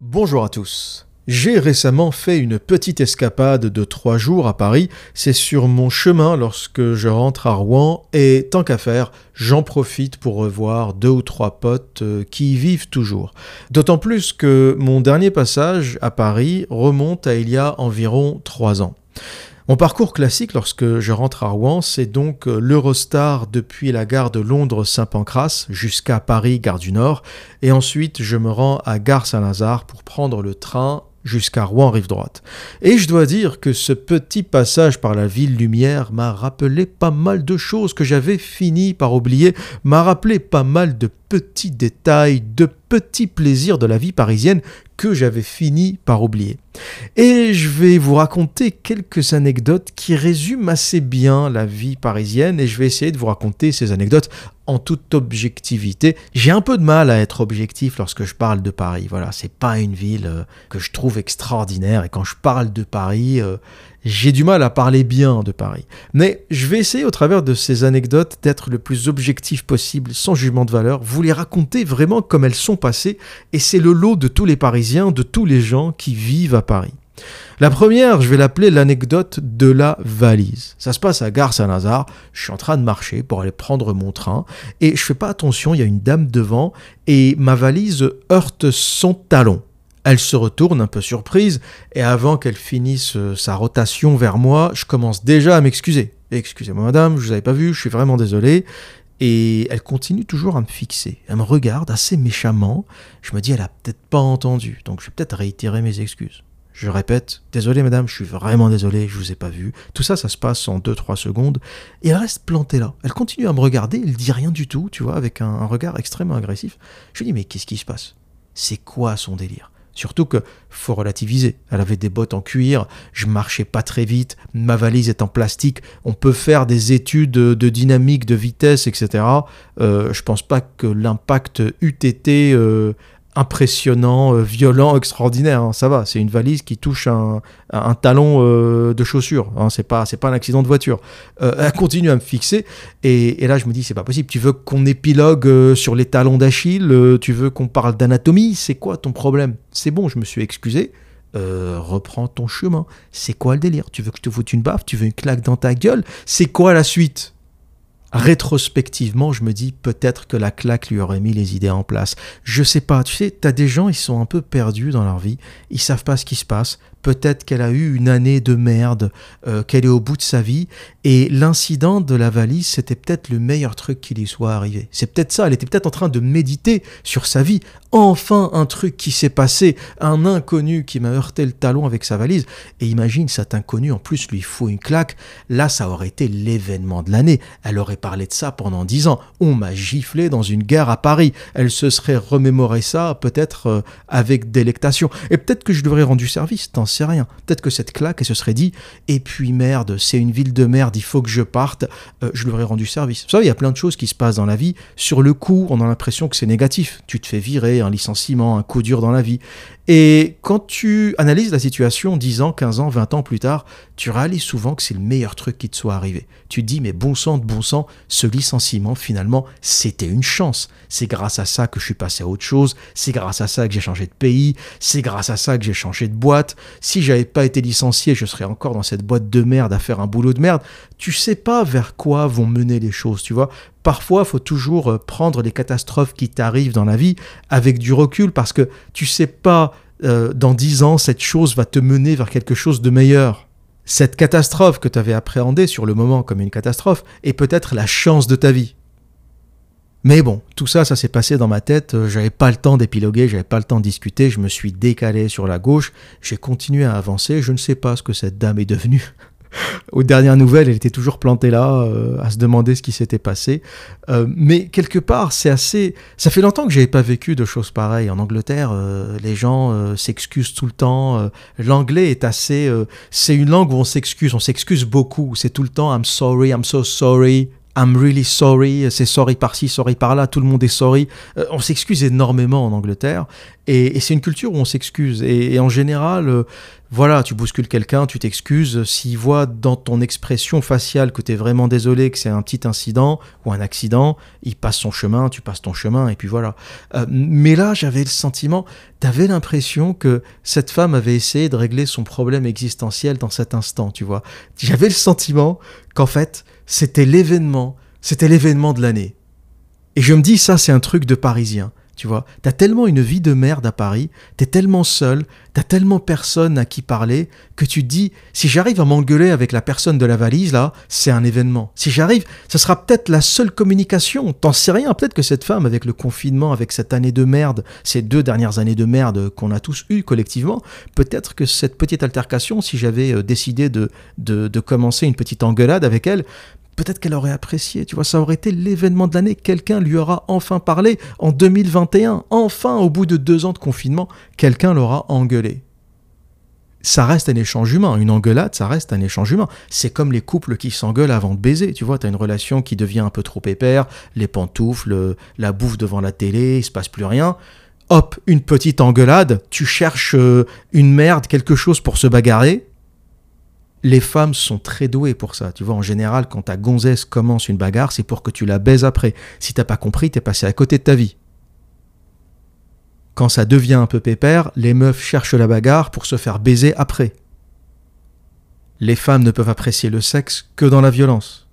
Bonjour à tous. J'ai récemment fait une petite escapade de trois jours à Paris. C'est sur mon chemin lorsque je rentre à Rouen et tant qu'à faire, j'en profite pour revoir deux ou trois potes euh, qui y vivent toujours. D'autant plus que mon dernier passage à Paris remonte à il y a environ trois ans. Mon parcours classique lorsque je rentre à Rouen, c'est donc euh, l'Eurostar depuis la gare de Londres-Saint-Pancras jusqu'à Paris, gare du Nord, et ensuite je me rends à gare Saint-Lazare pour prendre le train jusqu'à Rouen rive droite. Et je dois dire que ce petit passage par la ville lumière m'a rappelé pas mal de choses que j'avais fini par oublier, m'a rappelé pas mal de petits détails, de petits plaisirs de la vie parisienne que j'avais fini par oublier. Et je vais vous raconter quelques anecdotes qui résument assez bien la vie parisienne et je vais essayer de vous raconter ces anecdotes en toute objectivité. J'ai un peu de mal à être objectif lorsque je parle de Paris. Voilà, c'est pas une ville euh, que je trouve extraordinaire et quand je parle de Paris, euh, j'ai du mal à parler bien de Paris. Mais je vais essayer au travers de ces anecdotes d'être le plus objectif possible, sans jugement de valeur, vous les raconter vraiment comme elles sont passées, et c'est le lot de tous les Parisiens, de tous les gens qui vivent à Paris. La première, je vais l'appeler l'anecdote de la valise. Ça se passe à Gare Saint-Lazare, je suis en train de marcher pour aller prendre mon train, et je fais pas attention, il y a une dame devant, et ma valise heurte son talon. Elle se retourne un peu surprise, et avant qu'elle finisse euh, sa rotation vers moi, je commence déjà à m'excuser. Excusez-moi madame, je vous avais pas vu, je suis vraiment désolé. Et elle continue toujours à me fixer. Elle me regarde assez méchamment. Je me dis, elle a peut-être pas entendu, donc je vais peut-être réitérer mes excuses. Je répète, désolé madame, je suis vraiment désolé, je vous ai pas vu. Tout ça, ça se passe en 2-3 secondes. Et elle reste plantée là. Elle continue à me regarder, elle dit rien du tout, tu vois, avec un, un regard extrêmement agressif. Je lui dis, mais qu'est-ce qui se passe? C'est quoi son délire? Surtout que faut relativiser. Elle avait des bottes en cuir, je marchais pas très vite, ma valise est en plastique. On peut faire des études de dynamique, de vitesse, etc. Euh, je pense pas que l'impact eût été euh, impressionnant, euh, violent, extraordinaire. Hein. Ça va, c'est une valise qui touche un, talon euh, de chaussure. Hein. C'est pas, c'est pas un accident de voiture. Euh, elle continue à me fixer et, et là je me dis c'est pas possible. Tu veux qu'on épilogue sur les talons d'Achille Tu veux qu'on parle d'anatomie? C'est quoi ton problème? C'est bon, je me suis excusé. reprends ton chemin. C'est quoi le délire? Tu veux que je te foute une baffe? Tu veux une claque dans ta gueule? C'est quoi la suite? Rétrospectivement, je me dis peut-être que la claque lui aurait mis les idées en place. Je sais pas, tu sais, t'as des gens, ils sont un peu perdus dans leur vie, ils savent pas ce qui se passe, peut-être qu'elle a eu une année de merde, euh, qu'elle est au bout de sa vie, et l'incident de la valise, c'était peut-être le meilleur truc qui lui soit arrivé. C'est peut-être ça, elle était peut-être en train de méditer sur sa vie. Enfin, un truc qui s'est passé, un inconnu qui m'a heurté le talon avec sa valise, et imagine cet inconnu, en plus, lui faut une claque, là, ça aurait été l'événement de l'année. Elle aurait parlé de ça pendant dix ans. On m'a giflé dans une gare à Paris. Elle se serait remémoré ça, peut-être euh, avec délectation. Et peut-être que je devrais rendre du service, sais rien. Peut-être que cette claque, elle se serait dit, et puis merde, c'est une ville de merde, il faut que je parte, euh, je lui aurais rendu service. Vous savez, il y a plein de choses qui se passent dans la vie. Sur le coup, on a l'impression que c'est négatif. Tu te fais virer, un licenciement, un coup dur dans la vie. Et quand tu analyses la situation 10 ans, 15 ans, 20 ans plus tard, tu réalises souvent que c'est le meilleur truc qui te soit arrivé. Tu te dis, mais bon sang de bon sang, ce licenciement, finalement, c'était une chance. C'est grâce à ça que je suis passé à autre chose, c'est grâce à ça que j'ai changé de pays, c'est grâce à ça que j'ai changé de boîte. Si j'avais pas été licencié, je serais encore dans cette boîte de merde à faire un boulot de merde. Tu sais pas vers quoi vont mener les choses, tu vois parfois, faut toujours euh, prendre les catastrophes qui t'arrivent dans la vie avec du recul parce que tu sais pas, euh, dans dix ans, cette chose va te mener vers quelque chose de meilleur. Cette catastrophe que tu avais appréhendée sur le moment comme une catastrophe est peut-être la chance de ta vie. Mais bon, tout ça, ça s'est passé dans ma tête, euh, j'avais pas le temps d'épiloguer, j'avais pas le temps de discuter, je me suis décalé sur la gauche, j'ai continué à avancer, je ne sais pas ce que cette dame est devenue. Aux dernières nouvelles, elle était toujours plantée là, euh, à se demander ce qui s'était passé. Euh, mais quelque part, c'est assez. Ça fait longtemps que j'avais pas vécu de choses pareilles. En Angleterre, euh, les gens s'excusent tout le temps. L'anglais est assez. c'est une langue où on s'excuse, on s'excuse beaucoup. C'est tout le temps I'm sorry, I'm so sorry. I'm really sorry, c'est sorry par-ci, sorry par-là, tout le monde est sorry. on s'excuse énormément en Angleterre et, c'est une culture où on s'excuse. Et, en général, voilà, tu bouscules quelqu'un, tu t'excuses. S'il voit dans ton expression faciale que tu es vraiment désolé, que c'est un petit incident ou un accident, il passe son chemin, tu passes ton chemin, et puis voilà. Euh, mais là, j'avais le sentiment, t'avais l'impression que cette femme avait essayé de régler son problème existentiel dans cet instant, tu vois. J'avais le sentiment qu'en fait, c'était l'événement, c'était l'événement de l'année. Et je me dis, ça, c'est un truc de parisien. Tu vois, t'as tellement une vie de merde à Paris, t'es tellement seul, t'as tellement personne à qui parler, que tu te dis, si j'arrive à m'engueuler avec la personne de la valise, là, c'est un événement. Si j'arrive, ce sera peut-être la seule communication. T'en sais rien, peut-être que cette femme, avec le confinement, avec cette année de merde, ces deux dernières années de merde qu'on a tous eues collectivement, peut-être que cette petite altercation, si j'avais euh, décidé de, de, de commencer une petite engueulade avec elle, peut-être qu'elle aurait apprécié, tu vois, ça aurait été l'événement de l'année, quelqu'un lui aura enfin parlé en 2021, enfin au bout de deux ans de confinement, quelqu'un l'aura engueulé. Ça reste un échange humain, une engueulade, ça reste un échange humain. C'est comme les couples qui s'engueulent avant de baiser, tu vois, t'as une relation qui devient un peu trop épère, les pantoufles, la bouffe devant la télé, il se passe plus rien. Hop, une petite engueulade, tu cherches euh, une merde, quelque chose pour se bagarrer, les femmes sont très douées pour ça. Tu vois, en général, quand ta gonzesse commence une bagarre, c'est pour que tu la baises après. Si t'as pas compris, t'es passé à côté de ta vie. Quand ça devient un peu pépère, les meufs cherchent la bagarre pour se faire baiser après. Les femmes ne peuvent apprécier le sexe que dans la violence.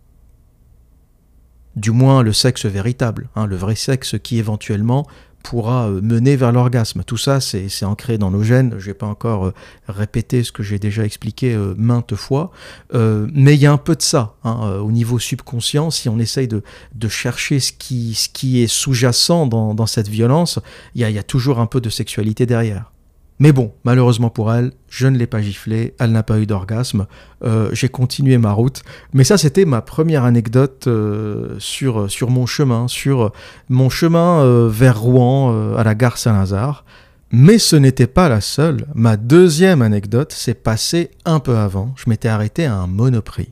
Du moins le sexe véritable, hein, le vrai sexe qui éventuellement pourra euh, mener vers l'orgasme. Tout ça, c'est ancré dans nos gènes. Je vais pas encore euh, répéter ce que j'ai déjà expliqué euh, maintes fois, mais il y a un peu de ça hein, au niveau subconscient. Si on essaye de, chercher ce qui est sous-jacent dans, cette violence, il y a toujours un peu de sexualité derrière. Mais bon, malheureusement pour elle, je ne l'ai pas giflé, elle n'a pas eu d'orgasme, euh, j'ai continué ma route. Mais ça, c'était ma première anecdote euh, sur, sur mon chemin, sur mon chemin euh, vers Rouen, à la gare Saint-Lazare. Mais ce n'était pas la seule. Ma deuxième anecdote s'est passée un peu avant. Je m'étais arrêté à un monoprix.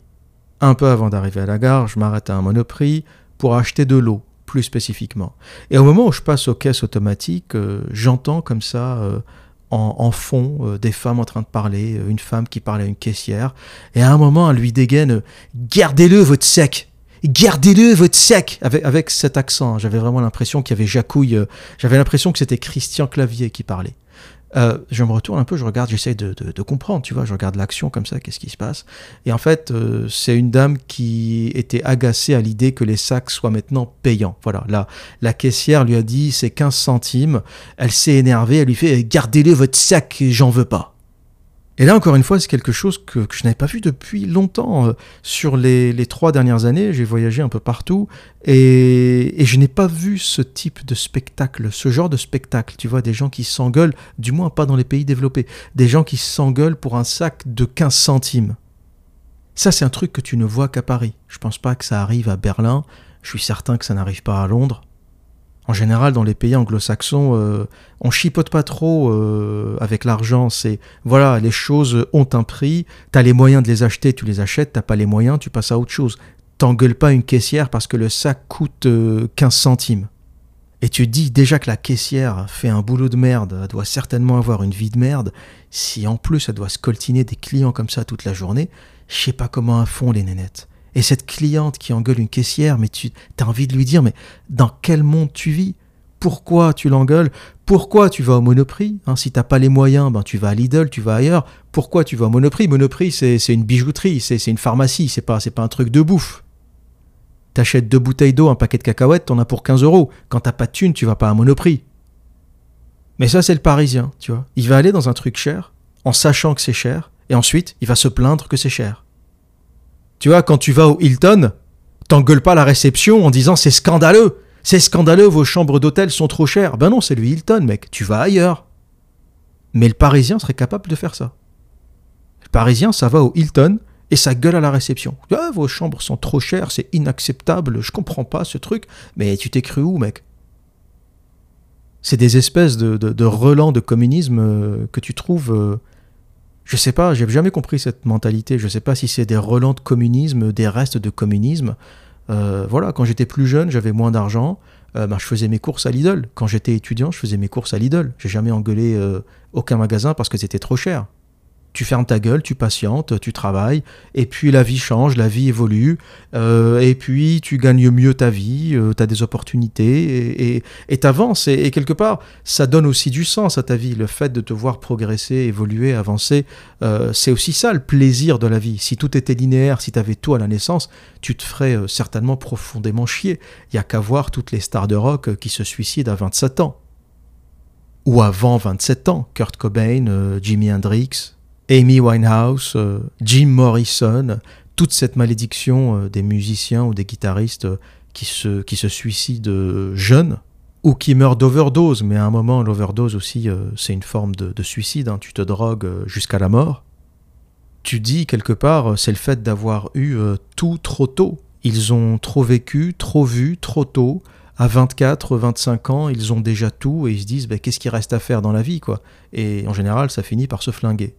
Un peu avant d'arriver à la gare, je m'arrête à un monoprix pour acheter de l'eau, plus spécifiquement. Et au moment où je passe aux caisses automatiques, j'entends comme ça en, fond euh, des femmes en train de parler, euh, une femme qui parle à une caissière, et à un moment elle lui dégaine Gardez-le votre sec Gardez-le votre sec avec, cet accent. J'avais vraiment l'impression qu'il y avait Jacouille, euh, j'avais l'impression que c'était Christian Clavier qui parlait. Euh, je me retourne un peu, je regarde, j'essaye de, comprendre, tu vois, je regarde l'action comme ça, qu'est-ce qui se passe. Et en fait, euh, c'est une dame qui était agacée à l'idée que les sacs soient maintenant payants. Voilà, là, la caissière lui a dit c'est 15 centimes, elle s'est énervée, elle lui fait gardez-le votre sac, j'en veux pas. Et là, encore une fois, c'est quelque chose que, je n'avais pas vu depuis longtemps. Euh, sur les, trois dernières années, j'ai voyagé un peu partout et, je n'ai pas vu ce type de spectacle, ce genre de spectacle. Tu vois, des gens qui s'engueulent, du moins pas dans les pays développés, des gens qui s'engueulent pour un sac de 15 centimes. Ça, c'est un truc que tu ne vois qu'à Paris. Je pense pas que ça arrive à Berlin. Je suis certain que ça n'arrive pas à Londres. En général, dans les pays anglo-saxons, euh, on chipote pas trop euh, avec l'argent. C'est voilà, les choses ont un prix. T'as les moyens de les acheter, tu les achètes. T'as pas les moyens, tu passes à autre chose. T'engueules pas une caissière parce que le sac coûte 15 euh, centimes. Et tu dis déjà que la caissière fait un boulot de merde, elle doit certainement avoir une vie de merde. Si en plus elle doit scoltiner des clients comme ça toute la journée, je sais pas comment elles font les nénettes. Et cette cliente qui engueule une caissière, mais tu as envie de lui dire, mais dans quel monde tu vis? Pourquoi tu l'engueules? Pourquoi tu vas au Monoprix? Hein, Si t'as pas les moyens, ben tu vas à Lidl, tu vas ailleurs. Pourquoi tu vas au Monoprix? Monoprix, c'est une bijouterie, c'est une pharmacie, c'est pas, pas un truc de bouffe. T'achètes deux bouteilles d'eau, un paquet de cacahuètes, t'en as pour 15 euros. Quand t'as pas de thune, tu vas pas à Monoprix. Mais ça, c'est le parisien, tu vois. Il va aller dans un truc cher, en sachant que c'est cher, et ensuite, il va se plaindre que c'est cher. Tu vois, quand tu vas au Hilton, t'engueules pas la réception en disant c'est scandaleux, c'est scandaleux, vos chambres d'hôtel sont trop chères. Ben non, c'est le Hilton, mec, tu vas ailleurs. Mais le Parisien serait capable de faire ça. Le Parisien, ça va au Hilton et ça gueule à la réception. Ah, vos chambres sont trop chères, c'est inacceptable, je comprends pas ce truc. Mais tu t'es cru où, mec? C'est des espèces de, relents de communisme euh, que tu trouves euh, je sais pas, j'ai jamais compris cette mentalité. Je sais pas si c'est des relents de communisme, des restes de communisme. Euh, voilà, quand j'étais plus jeune, j'avais moins d'argent. Euh, ben, je faisais mes courses à Lidl. Quand j'étais étudiant, je faisais mes courses à Lidl. J'ai jamais engueulé euh, aucun magasin parce que c'était trop cher. Tu fermes ta gueule, tu patientes, tu travailles, et puis la vie change, la vie évolue, euh, et puis tu gagnes mieux ta vie, euh, tu as des opportunités, et t'avances, et, quelque part, ça donne aussi du sens à ta vie, le fait de te voir progresser, évoluer, avancer, euh, c'est aussi ça le plaisir de la vie. Si tout était linéaire, si tu avais tout à la naissance, tu te ferais certainement profondément chier. Il y a qu'à voir toutes les stars de rock qui se suicident à 27 ans. Ou avant 27 ans, Kurt Cobain, Jimi Hendrix, Amy Winehouse, euh, Jim Morrison, toute cette malédiction euh, des musiciens ou des guitaristes euh, qui se, qui se suicident jeunes ou qui meurent d'overdose, mais à un moment, l'overdose aussi, c'est une forme de, suicide, hein. tu te drogues jusqu'à la mort. Tu dis quelque part, c'est le fait d'avoir eu tout trop tôt. Ils ont trop vécu, trop vu, trop tôt. À 24, 25 ans, ils ont déjà tout et ils se disent bah, qu'est-ce qu'il reste à faire dans la vie quoi? Et en général, ça finit par se flinguer.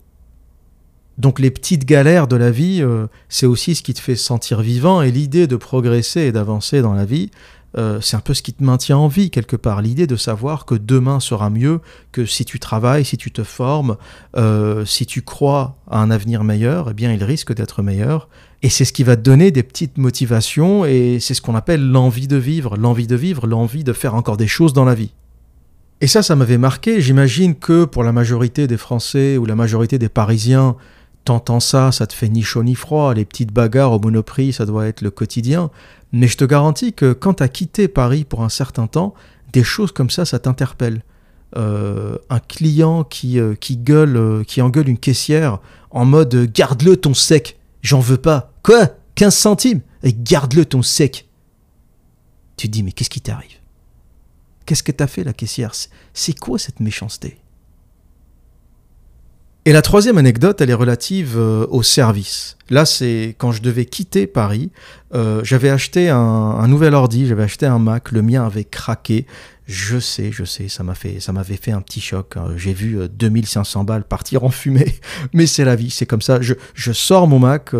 Donc les petites galères de la vie, euh, c'est aussi ce qui te fait sentir vivant et l'idée de progresser et d'avancer dans la vie, euh, c'est un peu ce qui te maintient en vie quelque part. L'idée de savoir que demain sera mieux, que si tu travailles, si tu te formes, euh, si tu crois à un avenir meilleur, eh bien il risque d'être meilleur. Et c'est ce qui va te donner des petites motivations et c'est ce qu'on appelle l'envie de vivre, l'envie de vivre, l'envie de faire encore des choses dans la vie. Et ça, ça m'avait marqué. J'imagine que pour la majorité des Français ou la majorité des Parisiens, T'entends ça, ça te fait ni chaud ni froid, les petites bagarres au monoprix, ça doit être le quotidien. Mais je te garantis que quand t'as quitté Paris pour un certain temps, des choses comme ça, ça t'interpelle. Euh, un client qui, euh, gueule, euh, qui engueule une caissière en mode garde-le ton sec, j'en veux pas. Quoi? 15 centimes? Et garde-le ton sec. Tu dis, mais qu'est-ce qui t'arrive? Qu'est-ce que t'as fait la caissière? C'est quoi cette méchanceté? Et la troisième anecdote, elle est relative euh, au service. Là, c'est quand je devais quitter Paris, euh, j'avais acheté un, nouvel ordi, j'avais acheté un Mac, le mien avait craqué. Je sais, je sais, ça m'a fait, ça m'avait fait un petit choc. Hein. J'ai vu 2500 euh, balles partir en fumée, mais c'est la vie, c'est comme ça. Je, je sors mon Mac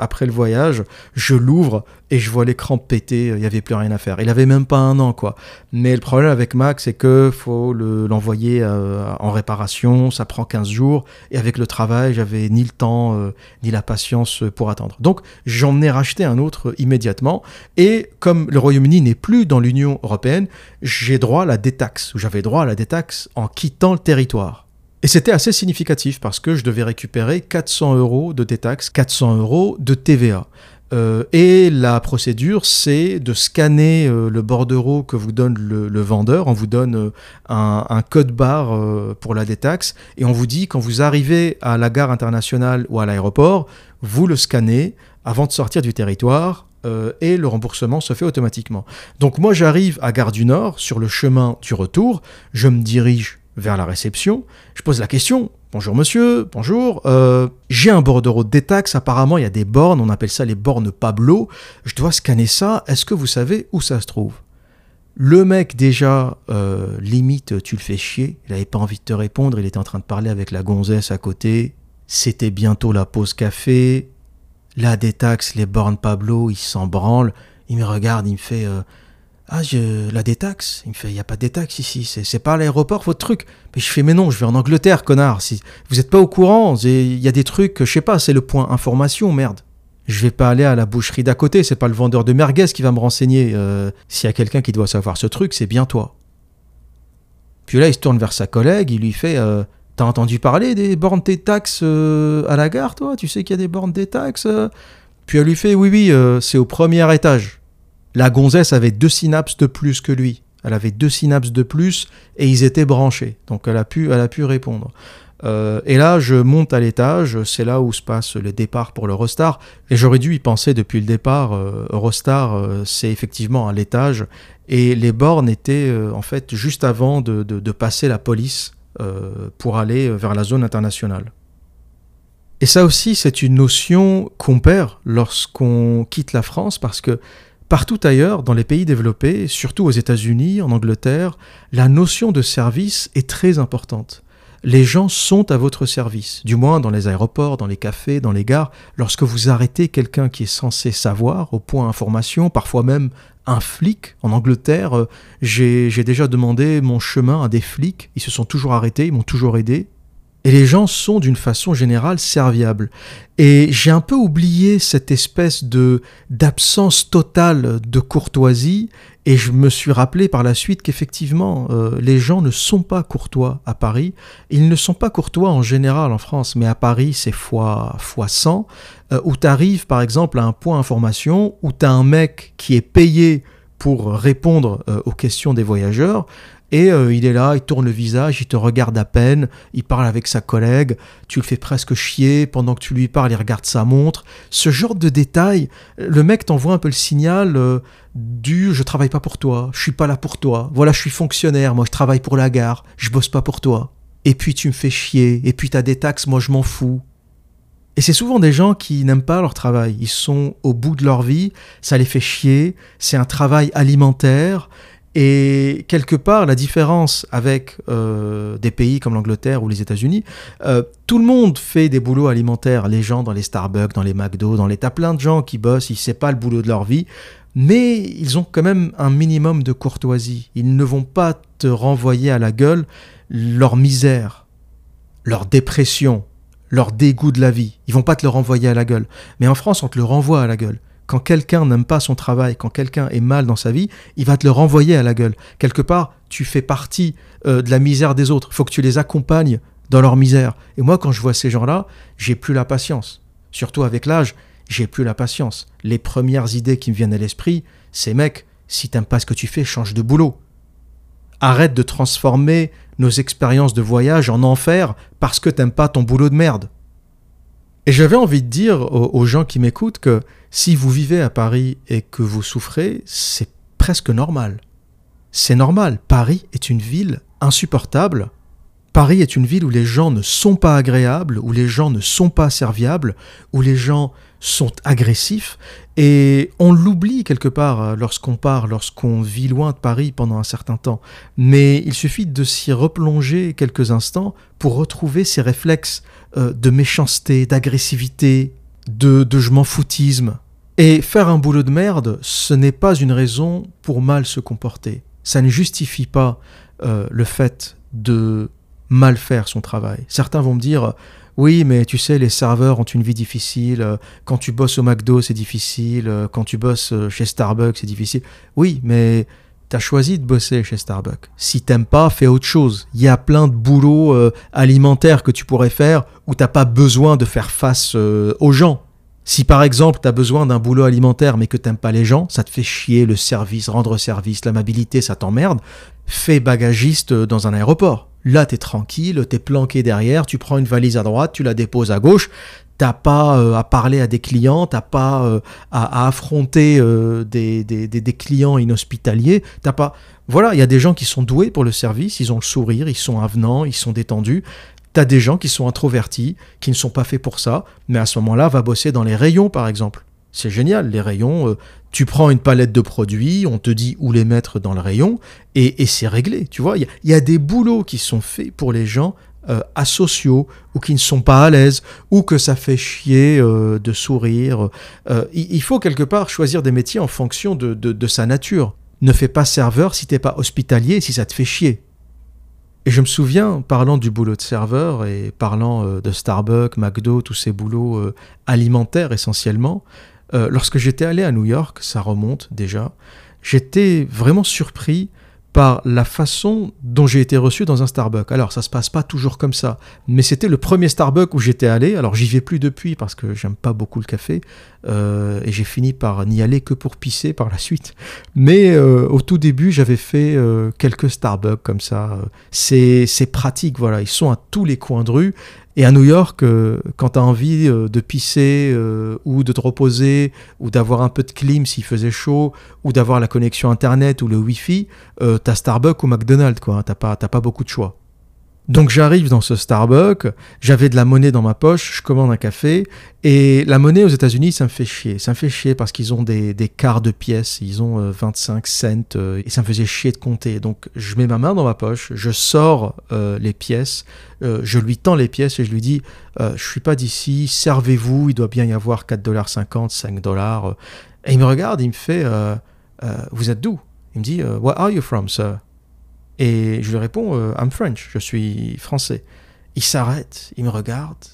après le voyage, je l'ouvre et je vois l'écran péter. Il n'y avait plus rien à faire. Il avait même pas un an, quoi. Mais le problème avec Mac, c'est que faut l'envoyer euh, en réparation, ça prend 15 jours. Et avec le travail, j'avais ni le temps ni la patience pour attendre. Donc j'en ai racheté un autre immédiatement. Et comme le Royaume-Uni n'est plus dans l'Union européenne, j'ai droit à la détaxe, ou j'avais droit à la détaxe en quittant le territoire. Et c'était assez significatif parce que je devais récupérer 400 euros de détaxe, 400 euros de TVA. Euh, et la procédure, c'est de scanner euh, le bordereau que vous donne le, vendeur. On vous donne euh, un, code barre pour la détaxe et on vous dit quand vous arrivez à la gare internationale ou à l'aéroport, vous le scannez avant de sortir du territoire et le remboursement se fait automatiquement. Donc moi j'arrive à Gare du Nord sur le chemin du retour, je me dirige vers la réception, je pose la question, bonjour monsieur, bonjour, euh, j'ai un bordereau de détaxe, apparemment il y a des bornes, on appelle ça les bornes Pablo, je dois scanner ça, est-ce que vous savez où ça se trouve? Le mec déjà, euh, limite, tu le fais chier, il n'avait pas envie de te répondre, il était en train de parler avec la gonzesse à côté, c'était bientôt la pause café, la détaxe, les bornes Pablo, il s'en branle. Il me regarde, il me fait euh, Ah, je, la détaxe Il me fait Il n'y a pas de détaxe ici, c'est pas l'aéroport votre truc. Mais je fais Mais non, je vais en Angleterre, connard. Vous n'êtes pas au courant, il y a des trucs, je sais pas, c'est le point information, merde. Je vais pas aller à la boucherie d'à côté, c'est pas le vendeur de merguez qui va me renseigner. Euh, s'il y a quelqu'un qui doit savoir ce truc, c'est bien toi. Puis là, il se tourne vers sa collègue, il lui fait euh, T'as entendu parler des bornes des taxes euh, à la gare, toi? Tu sais qu'il y a des bornes des taxes Puis elle lui fait Oui, oui, c'est au premier étage. La gonzesse avait deux synapses de plus que lui. Elle avait deux synapses de plus et ils étaient branchés. Donc elle a pu, répondre. et là, je monte à l'étage, c'est là où se passe le départ pour l'Eurostar. Et j'aurais dû y penser depuis le départ. Eurostar, c'est effectivement à l'étage. Et les bornes étaient en fait juste avant de passer la police euh, pour aller vers la zone internationale. Et ça aussi, c'est une notion qu'on perd lorsqu'on quitte la France parce que partout ailleurs, dans les pays développés, surtout aux États-Unis, en Angleterre, la notion de service est très importante. Les gens sont à votre service, du moins dans les aéroports, dans les cafés, dans les gares. Lorsque vous arrêtez quelqu'un qui est censé savoir, au point information, parfois même un flic en Angleterre. Euh, j'ai déjà demandé mon chemin à des flics. Ils se sont toujours arrêtés, ils m'ont toujours aidé. Et les gens sont d'une façon générale serviables. Et j'ai un peu oublié cette espèce de d'absence totale de courtoisie et je me suis rappelé par la suite qu'effectivement euh, les gens ne sont pas courtois à Paris. Ils ne sont pas courtois en général en France, mais à Paris c'est fois fois 100 euh, où tu arrives par exemple à un point information où tu as un mec qui est payé pour répondre euh, aux questions des voyageurs et euh, il est là, il tourne le visage, il te regarde à peine, il parle avec sa collègue, tu le fais presque chier, pendant que tu lui parles, il regarde sa montre. Ce genre de détails, le mec t'envoie un peu le signal euh, du je travaille pas pour toi, je suis pas là pour toi, voilà, je suis fonctionnaire, moi je travaille pour la gare, je bosse pas pour toi. Et puis tu me fais chier, et puis t'as des taxes, moi je m'en fous. Et c'est souvent des gens qui n'aiment pas leur travail. Ils sont au bout de leur vie, ça les fait chier, c'est un travail alimentaire, et quelque part, la différence avec euh, des pays comme l'Angleterre ou les États-Unis, euh, tout le monde fait des boulots alimentaires. Les gens dans les Starbucks, dans les McDo, dans les tas plein de gens qui bossent, ils ne savent pas le boulot de leur vie, mais ils ont quand même un minimum de courtoisie. Ils ne vont pas te renvoyer à la gueule leur misère, leur dépression, leur dégoût de la vie. Ils vont pas te le renvoyer à la gueule. Mais en France, on te le renvoie à la gueule. Quand quelqu'un n'aime pas son travail, quand quelqu'un est mal dans sa vie, il va te le renvoyer à la gueule. Quelque part, tu fais partie euh, de la misère des autres. Il faut que tu les accompagnes dans leur misère. Et moi, quand je vois ces gens-là, j'ai plus la patience. Surtout avec l'âge, j'ai plus la patience. Les premières idées qui me viennent à l'esprit, c'est mec, si t'aimes pas ce que tu fais, change de boulot. Arrête de transformer nos expériences de voyage en enfer parce que t'aimes pas ton boulot de merde. Et j'avais envie de dire aux, gens qui m'écoutent que si vous vivez à Paris et que vous souffrez, c'est presque normal. C'est normal. Paris est une ville insupportable. Paris est une ville où les gens ne sont pas agréables, où les gens ne sont pas serviables, où les gens sont agressifs et on l'oublie quelque part euh, lorsqu'on part, lorsqu'on vit loin de Paris pendant un certain temps. Mais il suffit de s'y replonger quelques instants pour retrouver ces réflexes euh, de méchanceté, d'agressivité, de, je m'en foutisme. Et faire un boulot de merde, ce n'est pas une raison pour mal se comporter. Ça ne justifie pas euh, le fait de mal faire son travail. Certains vont me dire oui, mais tu sais, les serveurs ont une vie difficile. Euh, quand tu bosses au McDo, c'est difficile. Euh, quand tu bosses euh, chez Starbucks, c'est difficile. Oui, mais tu as choisi de bosser chez Starbucks. Si t'aimes pas, fais autre chose. Il y a plein de boulots alimentaires que tu pourrais faire où t'as pas besoin de faire face aux gens. Si par exemple tu as besoin d'un boulot alimentaire mais que t'aimes pas les gens, ça te fait chier le service, rendre service, l'amabilité, ça t'emmerde, fais bagagiste dans un aéroport. Là, tu es tranquille, tu es planqué derrière, tu prends une valise à droite, tu la déposes à gauche. T'as pas euh, à parler à des clients, t'as pas euh, à, affronter euh, des, des, clients inhospitaliers, t'as pas. Voilà, il y a des gens qui sont doués pour le service, ils ont le sourire, ils sont avenants, ils sont détendus. T'as des gens qui sont introvertis, qui ne sont pas faits pour ça, mais à ce moment-là, va bosser dans les rayons, par exemple. C'est génial, les rayons, tu prends une palette de produits, on te dit où les mettre dans le rayon, et, c'est réglé. Tu vois, il y, a des boulots qui sont faits pour les gens euh, asociaux, ou qui ne sont pas à l'aise, ou que ça fait chier euh, de sourire. Euh, il, faut quelque part choisir des métiers en fonction de, sa nature. Ne fais pas serveur si t'es pas hospitalier, si ça te fait chier. Et je me souviens, parlant du boulot de serveur et parlant de Starbucks, McDo, tous ces boulots alimentaires essentiellement, euh, lorsque j'étais allé à New York, ça remonte déjà, j'étais vraiment surpris par la façon dont j'ai été reçu dans un Starbucks. Alors, ça se passe pas toujours comme ça, mais c'était le premier Starbucks où j'étais allé. Alors, j'y vais plus depuis parce que j'aime pas beaucoup le café euh, et j'ai fini par n'y aller que pour pisser par la suite. Mais euh, au tout début, j'avais fait quelques Starbucks comme ça. C'est pratique, voilà. Ils sont à tous les coins de rue et à New York, euh, quand tu as envie euh, de pisser euh, ou de te reposer ou d'avoir un peu de clim s'il faisait chaud ou d'avoir la connexion Internet ou le Wi-Fi, tu as Starbucks ou McDonald's, quoi. Tu pas, pas beaucoup de choix. Donc j'arrive dans ce Starbucks, j'avais de la monnaie dans ma poche, je commande un café, et la monnaie aux États-Unis, ça me fait chier. Ça me fait chier parce qu'ils ont des, quarts de pièces, ils ont 25 euh, cents, euh, et ça me faisait chier de compter. Donc je mets ma main dans ma poche, je sors euh, les pièces, je lui tends les pièces et je lui dis Je suis pas d'ici, servez-vous, il doit bien y avoir 4,50$, 5 dollars. Et il me regarde, il me fait Vous êtes d'où? Il me dit Where are you from, sir? Et je lui réponds, euh, I'm French, je suis français. Il s'arrête, il me regarde,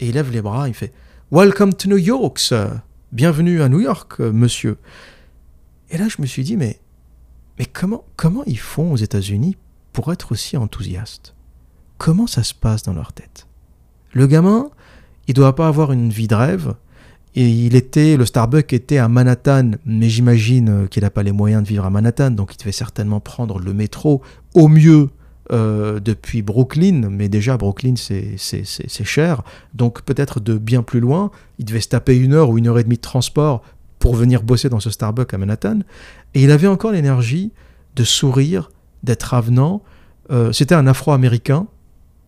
et il lève les bras, il fait Welcome to New York, sir. Bienvenue à New York, monsieur. Et là, je me suis dit, mais, mais comment, comment ils font aux États-Unis pour être aussi enthousiastes? Comment ça se passe dans leur tête? Le gamin, il doit pas avoir une vie de rêve. Et il était, le Starbucks était à Manhattan, mais j'imagine qu'il n'a pas les moyens de vivre à Manhattan, donc il devait certainement prendre le métro au mieux euh, depuis Brooklyn, mais déjà Brooklyn c'est cher, donc peut-être de bien plus loin, il devait se taper une heure ou une heure et demie de transport pour venir bosser dans ce Starbucks à Manhattan, et il avait encore l'énergie de sourire, d'être avenant. Euh, c'était un Afro-Américain,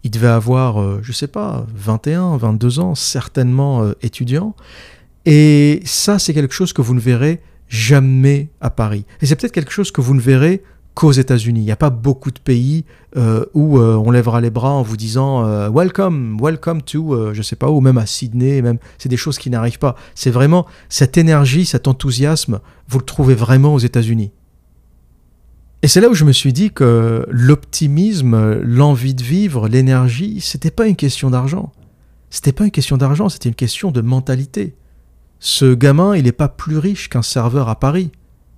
il devait avoir, euh, je sais pas, 21, 22 ans, certainement étudiant, et ça c'est quelque chose que vous ne verrez jamais à Paris. Et c'est peut-être quelque chose que vous ne verrez qu'aux États-Unis. Il n'y a pas beaucoup de pays euh, où euh, on lèvera les bras en vous disant euh, welcome, welcome to, je sais pas où, même à Sydney, même c'est des choses qui n'arrivent pas. C'est vraiment cette énergie, cet enthousiasme, vous le trouvez vraiment aux États-Unis. Et c'est là où je me suis dit que l'optimisme, l'envie de vivre, l'énergie, c'était pas une question d'argent. C'était pas une question d'argent, c'était une question de mentalité. Ce gamin, il n'est pas plus riche qu'un serveur à Paris.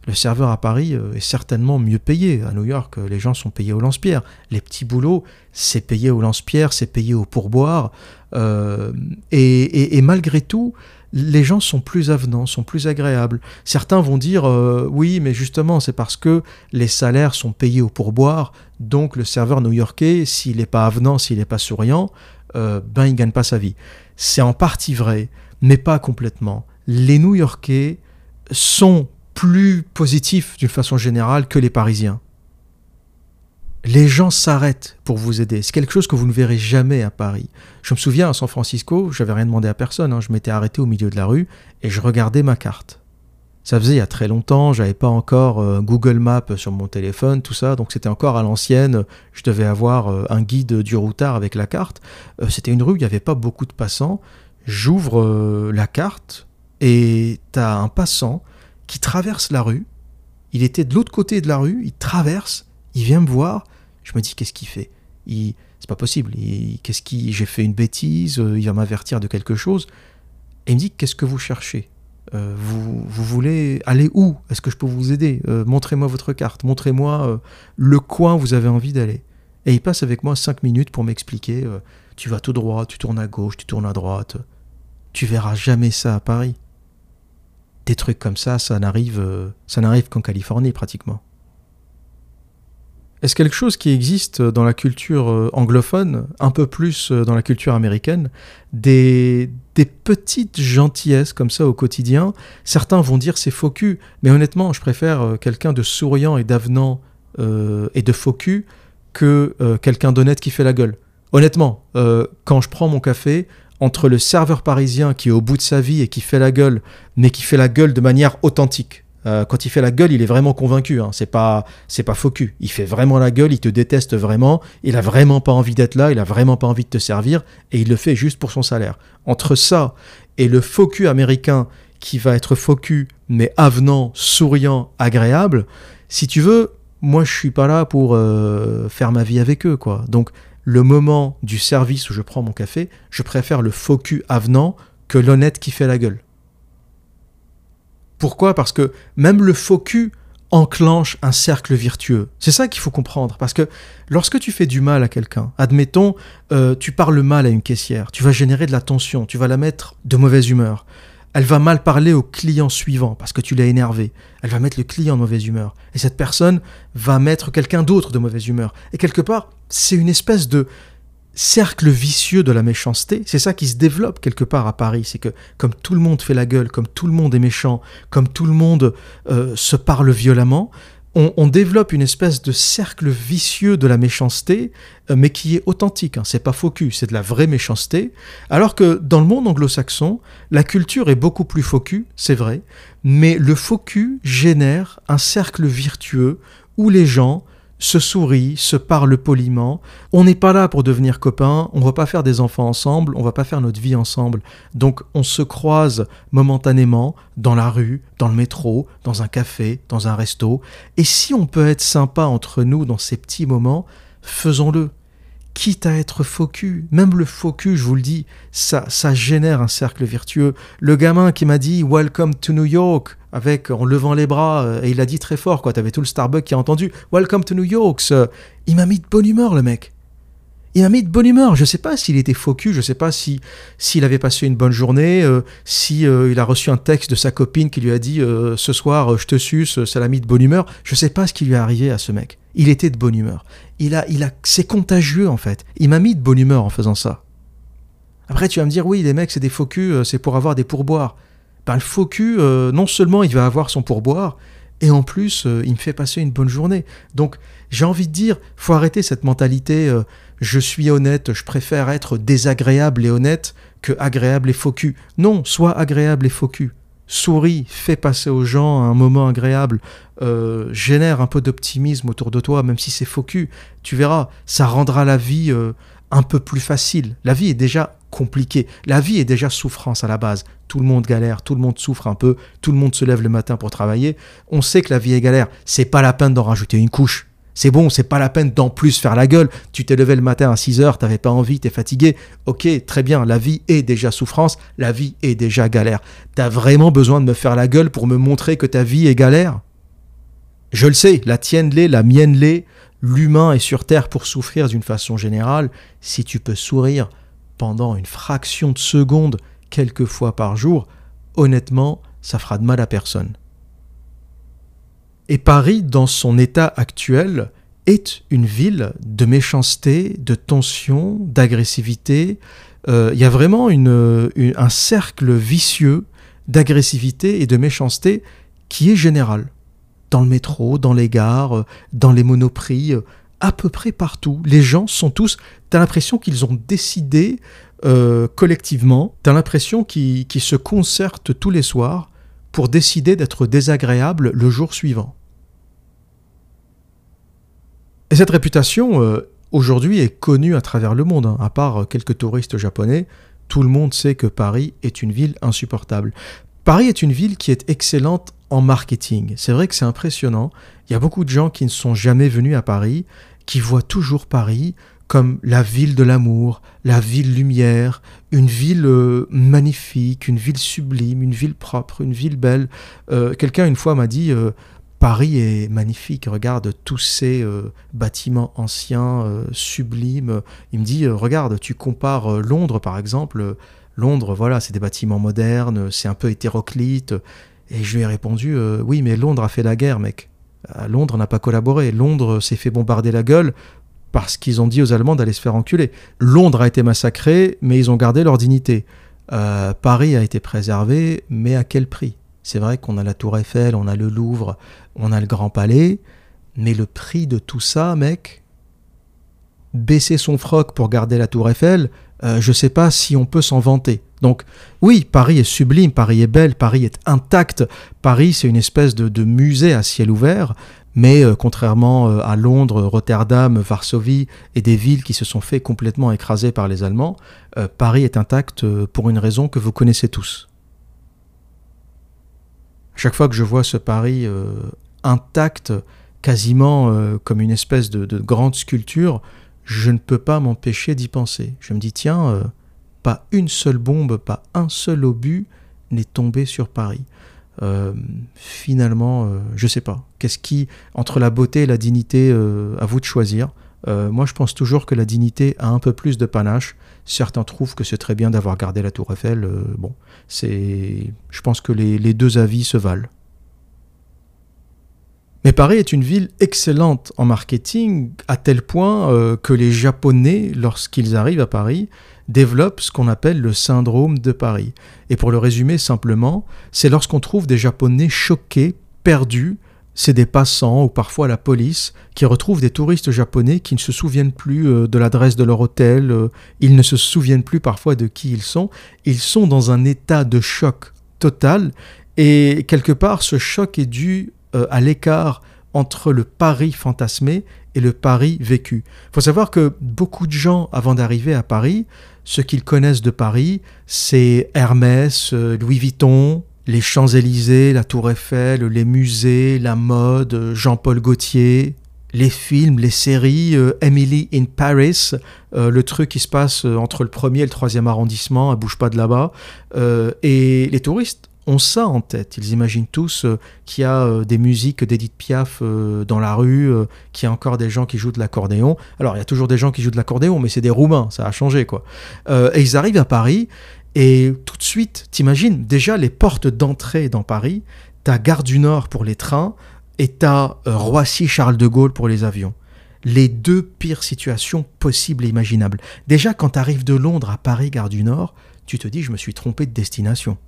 Le serveur à Paris euh, est certainement mieux payé. À New York, euh, les gens sont payés au lance-pierre. Les petits boulots, c'est payé au lance-pierre, c'est payé au pourboire. Euh, et, malgré tout, les gens sont plus avenants, sont plus agréables. Certains vont dire oui, mais justement, c'est parce que les salaires sont payés au pourboire, donc le serveur new-yorkais, s'il n'est pas avenant, s'il n'est pas souriant, ben il gagne pas sa vie. C'est en partie vrai, mais pas complètement. Les New-Yorkais sont plus positif d'une façon générale que les Parisiens. Les gens s'arrêtent pour vous aider. C'est quelque chose que vous ne verrez jamais à Paris. Je me souviens à San Francisco, j'avais rien demandé à personne. Hein. Je m'étais arrêté au milieu de la rue et je regardais ma carte. Ça faisait il y a très longtemps, j'avais pas encore euh, Google Maps sur mon téléphone, tout ça, donc c'était encore à l'ancienne. Je devais avoir euh, un guide du routard avec la carte. Euh, c'était une rue, il n'y avait pas beaucoup de passants. J'ouvre la carte et t'as un passant qui traverse la rue. Il était de l'autre côté de la rue, il traverse, il vient me voir. Je me dis, qu'est-ce qu'il fait? Il... C'est pas possible. Qu'est-ce qui J'ai fait une bêtise, euh, il va m'avertir de quelque chose. Et il me dit, qu'est-ce que vous cherchez? Euh, vous, voulez aller où? Est-ce que je peux vous aider? Euh, Montrez-moi votre carte, montrez-moi le coin où vous avez envie d'aller. Et il passe avec moi cinq minutes pour m'expliquer, tu vas tout droit, tu tournes à gauche, tu tournes à droite. Tu verras jamais ça à Paris des trucs comme ça, ça n'arrive, euh, ça n'arrive qu'en Californie pratiquement. Est-ce quelque chose qui existe dans la culture euh, anglophone, un peu plus euh, dans la culture américaine, des, des petites gentillesses comme ça au quotidien? Certains vont dire c'est faux cul, mais honnêtement, je préfère quelqu'un de souriant et d'avenant et de faux cul que quelqu'un d'honnête qui fait la gueule. Honnêtement, quand je prends mon café, entre le serveur parisien qui est au bout de sa vie et qui fait la gueule, mais qui fait la gueule de manière authentique. Euh, quand il fait la gueule, il est vraiment convaincu. Hein. C'est pas, c'est pas faux. Il fait vraiment la gueule, il te déteste vraiment. Il a vraiment pas envie d'être là, il a vraiment pas envie de te servir, et il le fait juste pour son salaire. Entre ça et le faux américain qui va être faux mais avenant, souriant, agréable, si tu veux, moi je suis pas là pour euh, faire ma vie avec eux, quoi. Donc le moment du service où je prends mon café, je préfère le faux cul avenant que l'honnête qui fait la gueule. Pourquoi? Parce que même le faux cul enclenche un cercle virtueux. C'est ça qu'il faut comprendre. Parce que lorsque tu fais du mal à quelqu'un, admettons, euh, tu parles mal à une caissière, tu vas générer de la tension, tu vas la mettre de mauvaise humeur elle va mal parler au client suivant parce que tu l'as énervé. Elle va mettre le client de mauvaise humeur. Et cette personne va mettre quelqu'un d'autre de mauvaise humeur. Et quelque part, c'est une espèce de cercle vicieux de la méchanceté. C'est ça qui se développe quelque part à Paris. C'est que comme tout le monde fait la gueule, comme tout le monde est méchant, comme tout le monde euh, se parle violemment, on, développe une espèce de cercle vicieux de la méchanceté, euh, mais qui est authentique. Hein. C'est pas faux c'est de la vraie méchanceté. Alors que dans le monde anglo-saxon, la culture est beaucoup plus faux c'est vrai, mais le faux génère un cercle virtueux où les gens se sourit, se parle poliment. On n'est pas là pour devenir copains, on va pas faire des enfants ensemble, on va pas faire notre vie ensemble. Donc on se croise momentanément dans la rue, dans le métro, dans un café, dans un resto. Et si on peut être sympa entre nous dans ces petits moments, faisons-le. Quitte à être faux Même le faux je vous le dis, ça, ça génère un cercle vertueux. Le gamin qui m'a dit Welcome to New York, avec en levant les bras, euh, et il a dit très fort, quoi. T'avais tout le Starbucks qui a entendu Welcome to New York. Il m'a mis de bonne humeur, le mec il m'a mis de bonne humeur. Je ne sais pas s'il était faux je ne sais pas si s'il avait passé une bonne journée, euh, si euh, il a reçu un texte de sa copine qui lui a dit euh, ce soir je te suce, ça l'a mis de bonne humeur. Je ne sais pas ce qui lui est arrivé à ce mec. Il était de bonne humeur. Il a, il a, c'est contagieux en fait. Il m'a mis de bonne humeur en faisant ça. Après tu vas me dire oui les mecs c'est des faux c'est pour avoir des pourboires. Ben, le faux non seulement il va avoir son pourboire, et en plus il me fait passer une bonne journée. Donc j'ai envie de dire, faut arrêter cette mentalité je suis honnête, je préfère être désagréable et honnête que agréable et faux Non, sois agréable et faux Souris, fais passer aux gens un moment agréable, euh, génère un peu d'optimisme autour de toi, même si c'est faux Tu verras, ça rendra la vie euh, un peu plus facile. La vie est déjà compliquée. La vie est déjà souffrance à la base. Tout le monde galère, tout le monde souffre un peu, tout le monde se lève le matin pour travailler. On sait que la vie est galère. C'est pas la peine d'en rajouter une couche. C'est bon, c'est pas la peine d'en plus faire la gueule. Tu t'es levé le matin à 6 heures, t'avais pas envie, t'es fatigué. Ok, très bien, la vie est déjà souffrance, la vie est déjà galère. T'as vraiment besoin de me faire la gueule pour me montrer que ta vie est galère? Je le sais, la tienne l'est, la mienne l'est. L'humain est sur Terre pour souffrir d'une façon générale. Si tu peux sourire pendant une fraction de seconde, quelques fois par jour, honnêtement, ça fera de mal à personne. Et Paris, dans son état actuel, est une ville de méchanceté, de tension, d'agressivité. Euh, il y a vraiment un cercle vicieux d'agressivité et de méchanceté qui est général. Dans le métro, dans les gares, dans les monoprix, à peu près partout. Les gens sont tous... T'as l'impression qu'ils ont décidé euh, collectivement, t'as l'impression qu'ils se concertent tous les soirs pour décider d'être désagréables le jour suivant. Et cette réputation, euh, aujourd'hui, est connue à travers le monde. Hein. À part euh, quelques touristes japonais, tout le monde sait que Paris est une ville insupportable. Paris est une ville qui est excellente en marketing. C'est vrai que c'est impressionnant. Il y a beaucoup de gens qui ne sont jamais venus à Paris, qui voient toujours Paris comme la ville de l'amour, la ville lumière, une ville euh, magnifique, une ville sublime, une ville propre, une ville belle. Quelqu'un une fois m'a dit Paris est magnifique, regarde tous ces euh, bâtiments anciens, euh, sublimes. Il me dit, euh, regarde, tu compares Londres par exemple. Londres, voilà, c'est des bâtiments modernes, c'est un peu hétéroclite. Et je lui ai répondu, oui, mais Londres a fait la guerre, mec. Londres n'a pas collaboré. Londres s'est fait bombarder la gueule parce qu'ils ont dit aux Allemands d'aller se faire enculer. Londres a été massacré, mais ils ont gardé leur dignité. Paris a été préservé, mais à quel prix? C'est vrai qu'on a la Tour Eiffel, on a le Louvre, on a le Grand Palais, mais le prix de tout ça, mec, baisser son froc pour garder la Tour Eiffel, euh, je ne sais pas si on peut s'en vanter. Donc oui, Paris est sublime, Paris est belle, Paris est intact, Paris c'est une espèce de, musée à ciel ouvert, mais euh, contrairement euh, à Londres, Rotterdam, Varsovie et des villes qui se sont fait complètement écraser par les Allemands, Paris est intact pour une raison que vous connaissez tous. Chaque fois que je vois ce Paris euh, intact, quasiment euh, comme une espèce de, grande sculpture, je ne peux pas m'empêcher d'y penser. Je me dis, tiens, euh, pas une seule bombe, pas un seul obus n'est tombé sur Paris. finalement, je ne sais pas. Qu'est-ce qui, entre la beauté et la dignité, à vous de choisir moi, je pense toujours que la dignité a un peu plus de panache. Certains trouvent que c'est très bien d'avoir gardé la Tour Eiffel. Euh, bon, c'est, je pense que les, deux avis se valent. Mais Paris est une ville excellente en marketing, à tel point euh, que les Japonais, lorsqu'ils arrivent à Paris, développent ce qu'on appelle le syndrome de Paris. Et pour le résumer simplement, c'est lorsqu'on trouve des Japonais choqués, perdus, c'est des passants ou parfois la police qui retrouvent des touristes japonais qui ne se souviennent plus euh, de l'adresse de leur hôtel, euh, ils ne se souviennent plus parfois de qui ils sont, ils sont dans un état de choc total et quelque part ce choc est dû euh, à l'écart entre le Paris fantasmé et le Paris vécu. Il faut savoir que beaucoup de gens, avant d'arriver à Paris, ce qu'ils connaissent de Paris, c'est Hermès, Louis Vuitton, les Champs-Élysées, la Tour Eiffel, les musées, la mode, Jean-Paul Gaultier. les films, les séries, euh, Emily in Paris, euh, le truc qui se passe euh, entre le premier et le troisième arrondissement, elle bouge pas de là-bas. et les touristes ont ça en tête. Ils imaginent tous qu'il y a des musiques d'Edith Piaf dans la rue, qu'il y a encore des gens qui jouent de l'accordéon. Alors, il y a toujours des gens qui jouent de l'accordéon, mais c'est des Roumains, ça a changé, quoi. et ils arrivent à Paris, et tout de suite, t'imagines, déjà les portes d'entrée dans Paris, t'as Gare du Nord pour les trains, et t'as euh, Roissy-Charles de Gaulle pour les avions. Les deux pires situations possibles et imaginables. Déjà, quand t'arrives de Londres à Paris, gare du Nord, tu te dis, je me suis trompé de destination.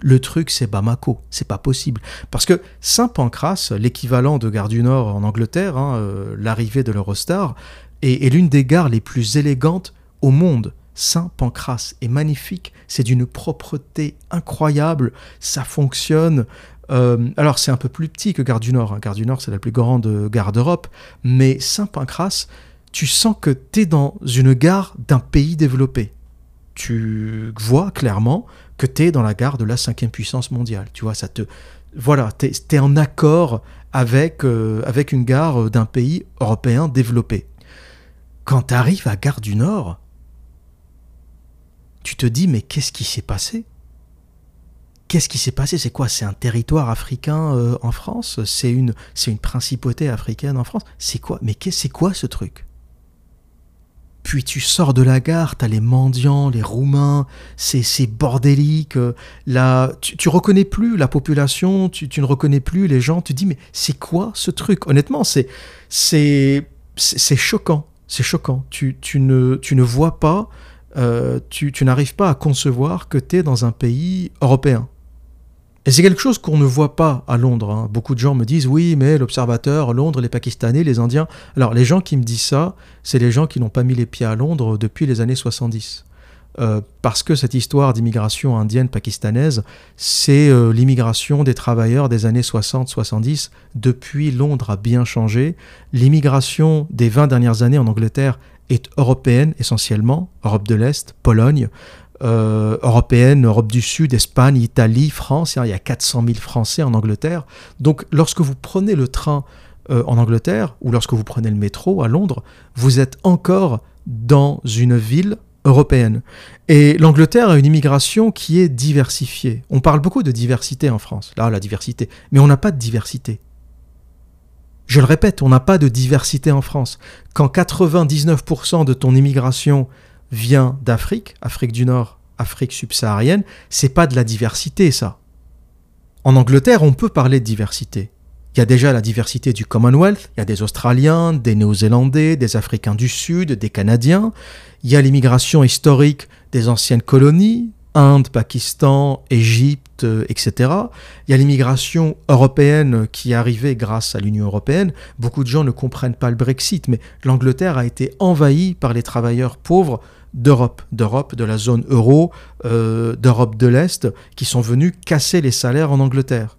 Le truc, c'est Bamako. C'est pas possible. Parce que Saint-Pancras, l'équivalent de Gare du Nord en Angleterre, hein, euh, l'arrivée de l'Eurostar, est, l'une des gares les plus élégantes au monde. Saint-Pancras est magnifique, c'est d'une propreté incroyable, ça fonctionne, euh, alors c'est un peu plus petit que Gare du Nord. Hein. Gare du Nord c'est la plus grande gare d'Europe, mais Saint-Pancras, tu sens que tu es dans une gare d'un pays développé. Tu vois clairement que tu es dans la gare de la cinquième puissance mondiale. Tu vois, ça te... Voilà, tu es, en accord avec, euh, avec une gare d'un pays européen développé. Quand tu arrives à Gare du Nord, tu te dis mais qu'est-ce qui s'est passé? Qu'est-ce qui s'est passé? C'est quoi? C'est un territoire africain euh, en France? C'est une, une principauté africaine en France? C'est quoi? Mais c'est quoi ce truc? Puis tu sors de la gare, t'as les mendiants, les Roumains, c'est, bordélique. Euh, là, tu, tu reconnais plus la population, tu, ne reconnais plus les gens. Tu dis mais c'est quoi ce truc? Honnêtement, c'est, c'est, choquant. C'est choquant. Tu, ne, tu ne vois pas, euh, tu, n'arrives pas à concevoir que tu es dans un pays européen. Et c'est quelque chose qu'on ne voit pas à Londres. Hein. Beaucoup de gens me disent oui, mais l'observateur, Londres, les Pakistanais, les Indiens. Alors les gens qui me disent ça, c'est les gens qui n'ont pas mis les pieds à Londres depuis les années 70. Euh, parce que cette histoire d'immigration indienne pakistanaise, c'est euh, l'immigration des travailleurs des années 60-70. Depuis, Londres a bien changé. L'immigration des 20 dernières années en Angleterre est européenne essentiellement, Europe de l'Est, Pologne, euh, européenne, Europe du Sud, Espagne, Italie, France. Il y a 400 000 Français en Angleterre. Donc lorsque vous prenez le train euh, en Angleterre ou lorsque vous prenez le métro à Londres, vous êtes encore dans une ville européenne. Et l'Angleterre a une immigration qui est diversifiée. On parle beaucoup de diversité en France. Là, la diversité. Mais on n'a pas de diversité. Je le répète, on n'a pas de diversité en France. Quand 99% de ton immigration vient d'Afrique, Afrique du Nord, Afrique subsaharienne, c'est pas de la diversité ça. En Angleterre, on peut parler de diversité. Il y a déjà la diversité du Commonwealth, il y a des Australiens, des Néo-Zélandais, des Africains du Sud, des Canadiens, il y a l'immigration historique des anciennes colonies, Inde, Pakistan, Égypte, etc. Il y a l'immigration européenne qui est arrivée grâce à l'Union européenne. Beaucoup de gens ne comprennent pas le Brexit, mais l'Angleterre a été envahie par les travailleurs pauvres d'Europe, d'Europe, de la zone euro, euh, d'Europe de l'Est, qui sont venus casser les salaires en Angleterre.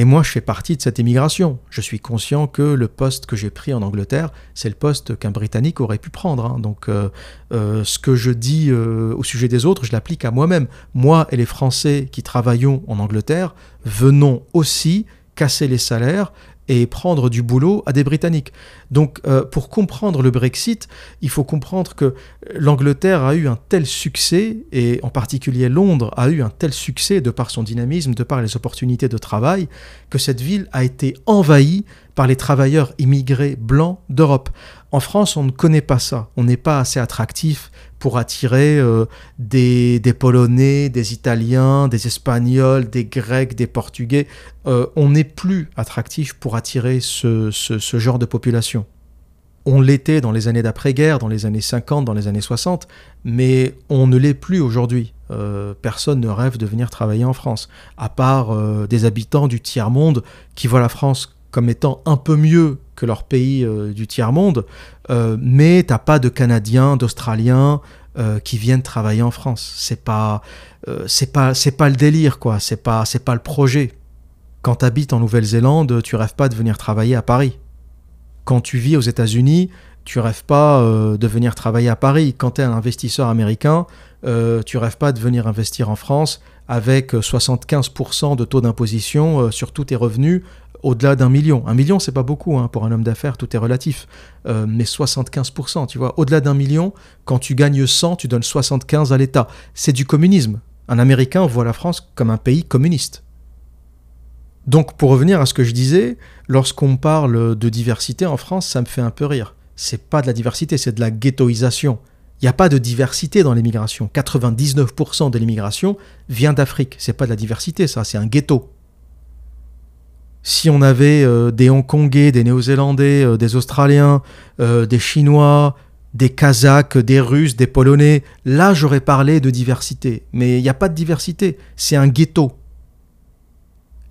Et moi, je fais partie de cette immigration. Je suis conscient que le poste que j'ai pris en Angleterre, c'est le poste qu'un Britannique aurait pu prendre. Hein. Donc, euh, euh, ce que je dis au sujet des autres, je l'applique à moi-même. Moi et les Français qui travaillons en Angleterre venons aussi casser les salaires et prendre du boulot à des Britanniques. Donc euh, pour comprendre le Brexit, il faut comprendre que l'Angleterre a eu un tel succès, et en particulier Londres a eu un tel succès de par son dynamisme, de par les opportunités de travail, que cette ville a été envahie par les travailleurs immigrés blancs d'Europe. En France, on ne connaît pas ça. On n'est pas assez attractif pour attirer euh, des, Polonais, des Italiens, des Espagnols, des Grecs, des Portugais. Euh, on n'est plus attractif pour attirer ce, genre de population. On l'était dans les années d'après-guerre, dans les années 50, dans les années 60, mais on ne l'est plus aujourd'hui. Euh, personne ne rêve de venir travailler en France, à part des habitants du tiers-monde qui voient la France comme étant un peu mieux que leur pays du tiers-monde, euh, mais t'as pas de Canadiens, d'Australiens euh, qui viennent travailler en France. C'est pas, euh, c'est pas, c'est pas le délire quoi. C'est pas, c'est pas le projet. Quand tu habites en Nouvelle-Zélande, tu rêves pas de venir travailler à Paris. Quand tu vis aux États-Unis, tu rêves pas de venir travailler à Paris. Quand tu es un investisseur américain, tu rêves pas de venir investir en France avec 75% de taux d'imposition sur tous tes revenus au-delà d'un million. Un million, c'est pas beaucoup hein, pour un homme d'affaires, tout est relatif. Euh, mais 75%, tu vois, au-delà d'un million, quand tu gagnes 100, tu donnes 75 à l'État. C'est du communisme. Un Américain voit la France comme un pays communiste. Donc, pour revenir à ce que je disais, lorsqu'on parle de diversité en France, ça me fait un peu rire. C'est pas de la diversité, c'est de la ghettoisation. Il n'y a pas de diversité dans l'immigration. 99% de l'immigration vient d'Afrique. C'est pas de la diversité, ça, c'est un ghetto. Si on avait euh, des Hongkongais, des Néo-Zélandais, euh, des Australiens, euh, des Chinois, des Kazakhs, des Russes, des Polonais, là j'aurais parlé de diversité. Mais il n'y a pas de diversité, c'est un ghetto.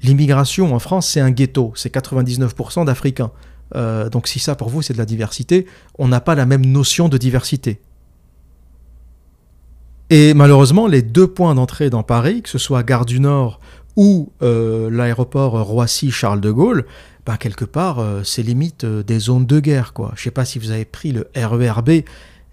L'immigration en France, c'est un ghetto, c'est 99% d'Africains. donc si ça pour vous c'est de la diversité, on n'a pas la même notion de diversité. Et malheureusement, les deux points d'entrée dans Paris, que ce soit Gare du Nord ou euh, l'aéroport Roissy-Charles de Gaulle, bah, quelque part, euh, c'est limite euh, des zones de guerre. Quoi. Je ne sais pas si vous avez pris le RERB.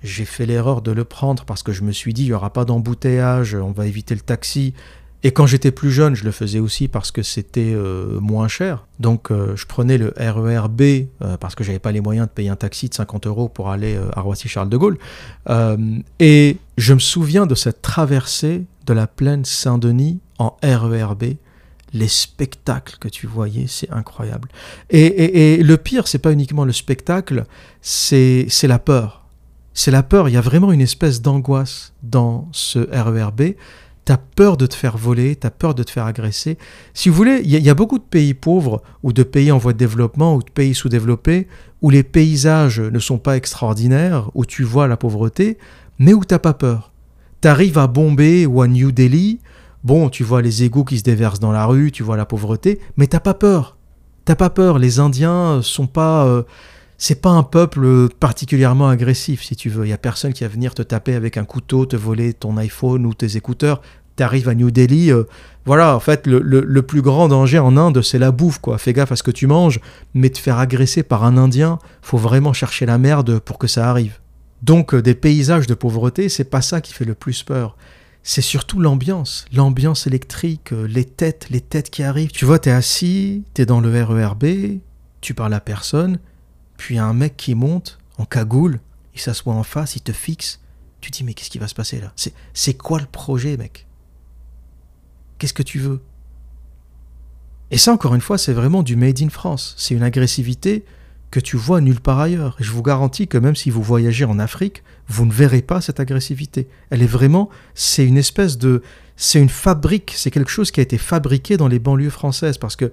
J'ai fait l'erreur de le prendre parce que je me suis dit, il n'y aura pas d'embouteillage, on va éviter le taxi. Et quand j'étais plus jeune, je le faisais aussi parce que c'était moins cher. Donc je prenais le RERB parce que j'avais pas les moyens de payer un taxi de 50 euros pour aller à Roissy-Charles de Gaulle. et je me souviens de cette traversée de la plaine Saint-Denis en RERB. Les spectacles que tu voyais, c'est incroyable. Et, et le pire, c'est pas uniquement le spectacle, c'est la peur. C'est la peur. Il y a vraiment une espèce d'angoisse dans ce RERB T'as peur de te faire voler, t'as peur de te faire agresser. Si vous voulez, il y, a beaucoup de pays pauvres ou de pays en voie de développement ou de pays sous-développés où les paysages ne sont pas extraordinaires, où tu vois la pauvreté, mais où t'as pas peur. T'arrives à Bombay ou à New Delhi, bon, tu vois les égouts qui se déversent dans la rue, tu vois la pauvreté, mais t'as pas peur. T'as pas peur. Les Indiens sont pas. Euh, c'est pas un peuple particulièrement agressif, si tu veux. Il y a personne qui va venir te taper avec un couteau, te voler ton iPhone ou tes écouteurs. Tu arrives à New Delhi, euh, voilà, en fait, le, plus grand danger en Inde, c'est la bouffe, quoi. Fais gaffe à ce que tu manges, mais te faire agresser par un Indien, faut vraiment chercher la merde pour que ça arrive. Donc, euh, des paysages de pauvreté, c'est pas ça qui fait le plus peur. C'est surtout l'ambiance, l'ambiance électrique, euh, les têtes, les têtes qui arrivent. Tu vois, t'es assis, t'es dans le RERB, tu parles à personne, puis un mec qui monte en cagoule, il s'assoit en face, il te fixe. Tu dis, mais qu'est-ce qui va se passer là? C'est quoi le projet, mec? Qu'est-ce que tu veux? Et ça, encore une fois, c'est vraiment du made in France. C'est une agressivité que tu vois nulle part ailleurs. Je vous garantis que même si vous voyagez en Afrique, vous ne verrez pas cette agressivité. Elle est vraiment, c'est une espèce de, c'est une fabrique, c'est quelque chose qui a été fabriqué dans les banlieues françaises. Parce que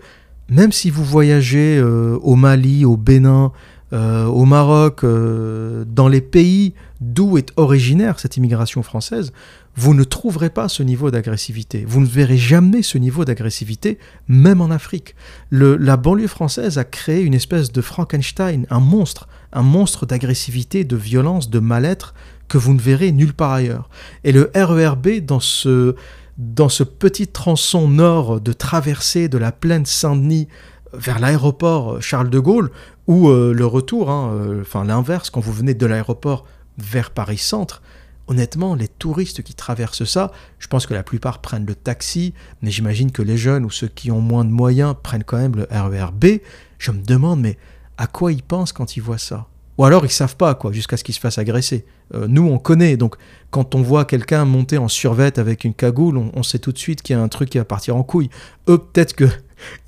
même si vous voyagez euh, au Mali, au Bénin, euh, au Maroc, euh, dans les pays d'où est originaire cette immigration française, vous ne trouverez pas ce niveau d'agressivité. Vous ne verrez jamais ce niveau d'agressivité, même en Afrique. la banlieue française a créé une espèce de Frankenstein, un monstre, un monstre d'agressivité, de violence, de mal-être que vous ne verrez nulle part ailleurs. Et le RERB, dans ce, dans ce petit tronçon nord de traversée de la plaine Saint-Denis vers l'aéroport Charles de Gaulle, ou euh, le retour, hein, euh, enfin l'inverse, quand vous venez de l'aéroport vers Paris Centre, honnêtement, les touristes qui traversent ça, je pense que la plupart prennent le taxi, mais j'imagine que les jeunes ou ceux qui ont moins de moyens prennent quand même le RERB. Je me demande, mais à quoi ils pensent quand ils voient ça? Ou alors ils savent pas, quoi, jusqu'à ce qu'ils se fassent agresser. Euh, nous, on connaît, donc quand on voit quelqu'un monter en survette avec une cagoule, on, on sait tout de suite qu'il y a un truc qui va partir en couille. Eux, peut-être que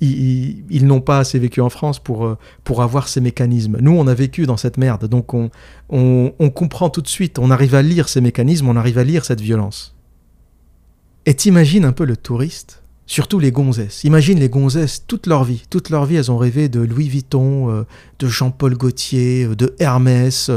ils, n'ont pas assez vécu en France pour, euh, pour avoir ces mécanismes. Nous, on a vécu dans cette merde, donc on, on, comprend tout de suite, on arrive à lire ces mécanismes, on arrive à lire cette violence. Et t'imagines un peu le touriste, surtout les gonzesses. Imagine les gonzesses toute leur vie. Toute leur vie, elles ont rêvé de Louis Vuitton, euh, de Jean-Paul Gaultier, euh, de Hermès,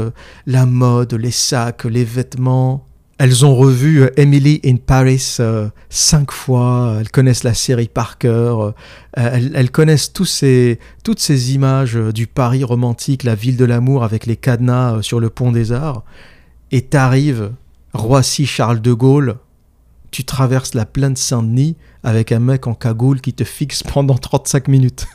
la mode, les sacs, les vêtements, elles ont revu euh, Emily in Paris euh, cinq fois, elles connaissent la série par cœur, euh, elles, connaissent toutes ces images du Paris romantique, la ville de l'amour avec les cadenas sur le pont des Arts. Et t'arrives, Roissy Charles de Gaulle, tu traverses la plaine Saint-Denis avec un mec en cagoule qui te fixe pendant 35 minutes.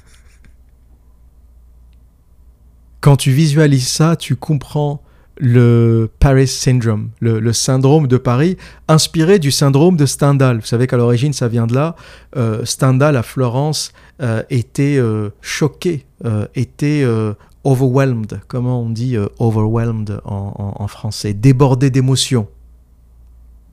Quand tu visualises ça, tu comprends le Paris Syndrome, le, syndrome de Paris, inspiré du syndrome de Stendhal. Vous savez qu'à l'origine, ça vient de là. Euh, Stendhal à Florence euh, était euh, choqué, était overwhelmed, comment on dit overwhelmed en français, débordé d'émotions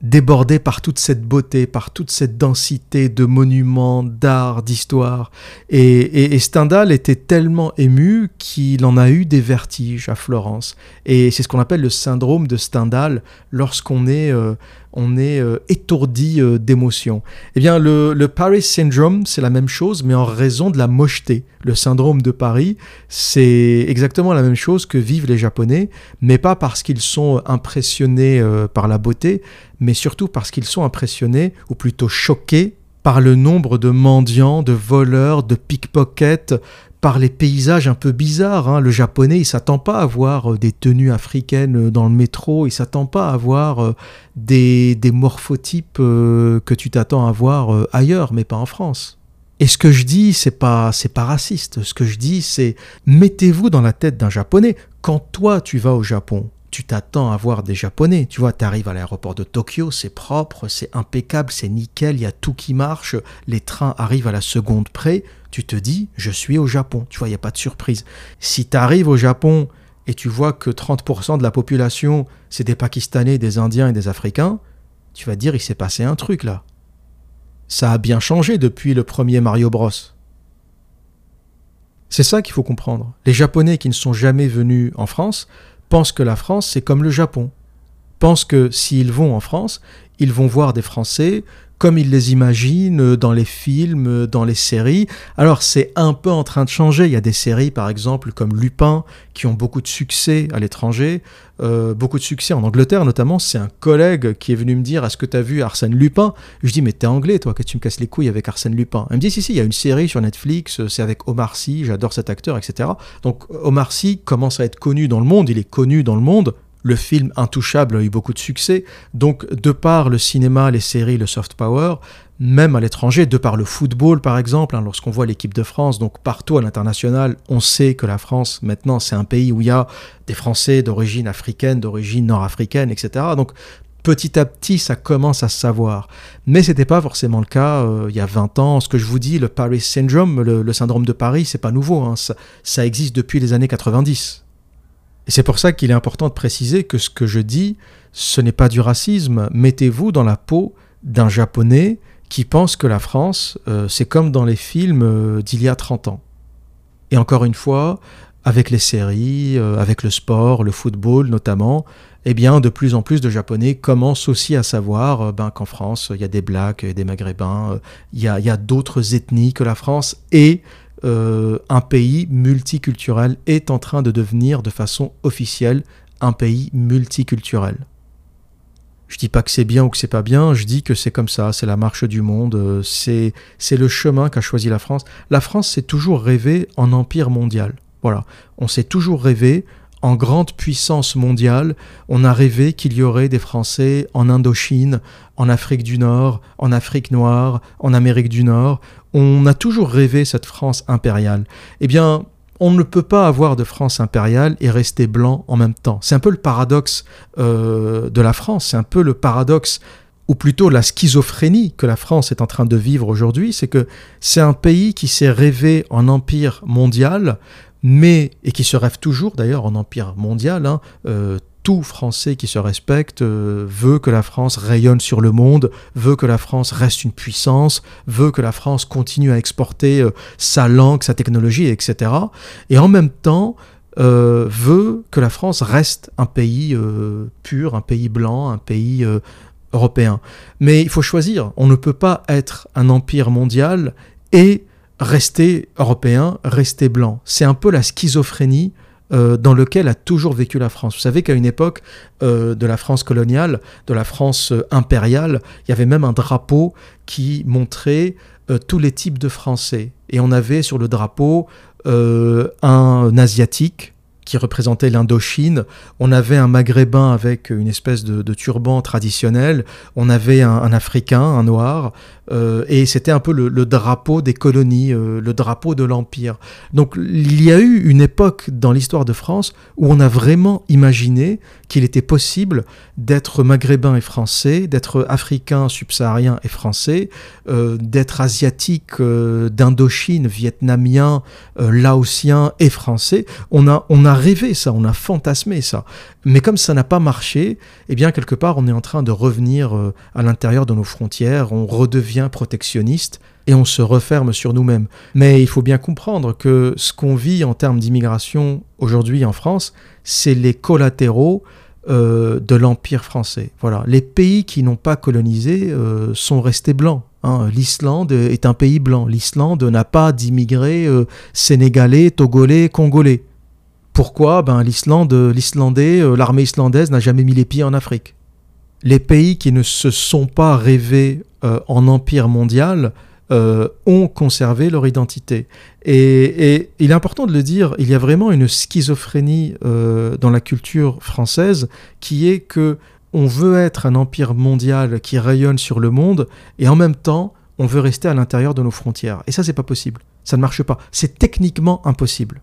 débordé par toute cette beauté, par toute cette densité de monuments, d'art, d'histoire. Et, Stendhal était tellement ému qu'il en a eu des vertiges à Florence. Et c'est ce qu'on appelle le syndrome de Stendhal lorsqu'on est euh, on est euh, étourdi euh, d'émotion. Eh bien, le, Paris Syndrome, c'est la même chose, mais en raison de la mocheté. Le syndrome de Paris, c'est exactement la même chose que vivent les Japonais, mais pas parce qu'ils sont impressionnés par la beauté, mais surtout parce qu'ils sont impressionnés, ou plutôt choqués, par le nombre de mendiants, de voleurs, de pickpockets, par les paysages un peu bizarres. Hein. Le japonais, il s'attend pas à voir euh, des tenues africaines euh, dans le métro, il s'attend pas à voir euh, des, morphotypes que tu t'attends à voir ailleurs, mais pas en France. Et ce que je dis, c'est pas c'est pas raciste. Ce que je dis, c'est mettez-vous dans la tête d'un japonais. Quand toi tu vas au Japon, tu t'attends à voir des Japonais. Tu vois, tu arrives à l'aéroport de Tokyo, c'est propre, c'est impeccable, c'est nickel, il y a tout qui marche, les trains arrivent à la seconde près. Tu te dis, je suis au Japon. Tu vois, il n'y a pas de surprise. Si tu arrives au Japon et tu vois que 30% de la population, c'est des Pakistanais, des Indiens et des Africains, tu vas dire, il s'est passé un truc là. Ça a bien changé depuis le premier Mario Bros. C'est ça qu'il faut comprendre. Les Japonais qui ne sont jamais venus en France pensent que la France, c'est comme le Japon. Pensent que s'ils vont en France, ils vont voir des Français comme ils les imaginent dans les films, dans les séries. Alors c'est un peu en train de changer. Il y a des séries, par exemple, comme Lupin, qui ont beaucoup de succès à l'étranger, euh, beaucoup de succès en Angleterre notamment. C'est un collègue qui est venu me dire Est-ce que tu as vu Arsène Lupin? Je dis Mais t'es anglais, toi, que tu me casses les couilles avec Arsène Lupin Elle me dit Si, si, il y a une série sur Netflix, c'est avec Omar Sy, j'adore cet acteur, etc. Donc Omar Sy commence à être connu dans le monde, il est connu dans le monde. Le film Intouchable a eu beaucoup de succès, donc de par le cinéma, les séries, le soft power, même à l'étranger, de par le football par exemple, hein, lorsqu'on voit l'équipe de France, donc partout à l'international, on sait que la France maintenant c'est un pays où il y a des Français d'origine africaine, d'origine nord-africaine, etc. Donc petit à petit, ça commence à se savoir. Mais c'était pas forcément le cas euh, il y a 20 ans. Ce que je vous dis, le Paris Syndrome, le, syndrome de Paris, c'est pas nouveau. Hein. Ça, ça, existe depuis les années 90. Et c'est pour ça qu'il est important de préciser que ce que je dis, ce n'est pas du racisme. Mettez-vous dans la peau d'un japonais qui pense que la France, euh, c'est comme dans les films euh, d'il y a 30 ans. Et encore une fois, avec les séries, euh, avec le sport, le football notamment, eh bien, de plus en plus de Japonais commencent aussi à savoir ben, qu'en France, il y a des Blacks, des Maghrébins, il y a, a d'autres ethnies que la France, et euh, un pays multiculturel est en train de devenir de façon officielle un pays multiculturel. Je dis pas que c'est bien ou que c'est pas bien, je dis que c'est comme ça, c'est la marche du monde, euh, c'est le chemin qu'a choisi la France. La France s'est toujours rêvé en empire mondial. Voilà, on s'est toujours rêvé en grande puissance mondiale, on a rêvé qu'il y aurait des Français en Indochine, en Afrique du Nord, en Afrique noire, en Amérique du Nord. On a toujours rêvé cette France impériale. Eh bien, on ne peut pas avoir de France impériale et rester blanc en même temps. C'est un peu le paradoxe euh, de la France, c'est un peu le paradoxe ou plutôt la schizophrénie que la France est en train de vivre aujourd'hui, c'est que c'est un pays qui s'est rêvé en empire mondial, mais, et qui se rêve toujours d'ailleurs en empire mondial, hein, euh, tout Français qui se respecte euh, veut que la France rayonne sur le monde, veut que la France reste une puissance, veut que la France continue à exporter euh, sa langue, sa technologie, etc. Et en même temps, veut que la France reste un pays pur, un pays blanc, un pays européen. Mais il faut choisir. On ne peut pas être un empire mondial et rester européen, rester blanc. C'est un peu la schizophrénie euh, dans lequel a toujours vécu la France. Vous savez qu'à une époque euh, de la France coloniale, de la France euh, impériale, il y avait même un drapeau qui montrait tous les types de Français. Et on avait sur le drapeau un asiatique, qui représentait l'Indochine. On avait un maghrébin avec une espèce de, turban traditionnel. On avait un, Africain, un noir. Euh, et c'était un peu le, drapeau des colonies, euh, le drapeau de l'Empire. Donc il y a eu une époque dans l'histoire de France où on a vraiment imaginé qu'il était possible d'être maghrébin et français, d'être africain, subsaharien et français, euh, d'être asiatique, d'Indochine, vietnamien, laotien et français. On a, on a rêvé ça, on a fantasmé ça. Mais comme ça n'a pas marché, eh bien quelque part on est en train de revenir euh, à l'intérieur de nos frontières, on redevient protectionniste et on se referme sur nous-mêmes. Mais il faut bien comprendre que ce qu'on vit en termes d'immigration aujourd'hui en France, c'est les collatéraux euh, de l'Empire français. Voilà, les pays qui n'ont pas colonisé euh, sont restés blancs. Hein. L'Islande est un pays blanc. L'Islande n'a pas d'immigrés sénégalais, togolais, congolais. Pourquoi? Ben, l'Islande, l'Islandais, euh, l'armée islandaise n'a jamais mis les pieds en Afrique. Les pays qui ne se sont pas rêvés euh, en empire mondial euh, ont conservé leur identité. Et, il est important de le dire, il y a vraiment une schizophrénie dans la culture française qui est que on veut être un empire mondial qui rayonne sur le monde et en même temps on veut rester à l'intérieur de nos frontières. Et ça c'est pas possible. Ça ne marche pas. C'est techniquement impossible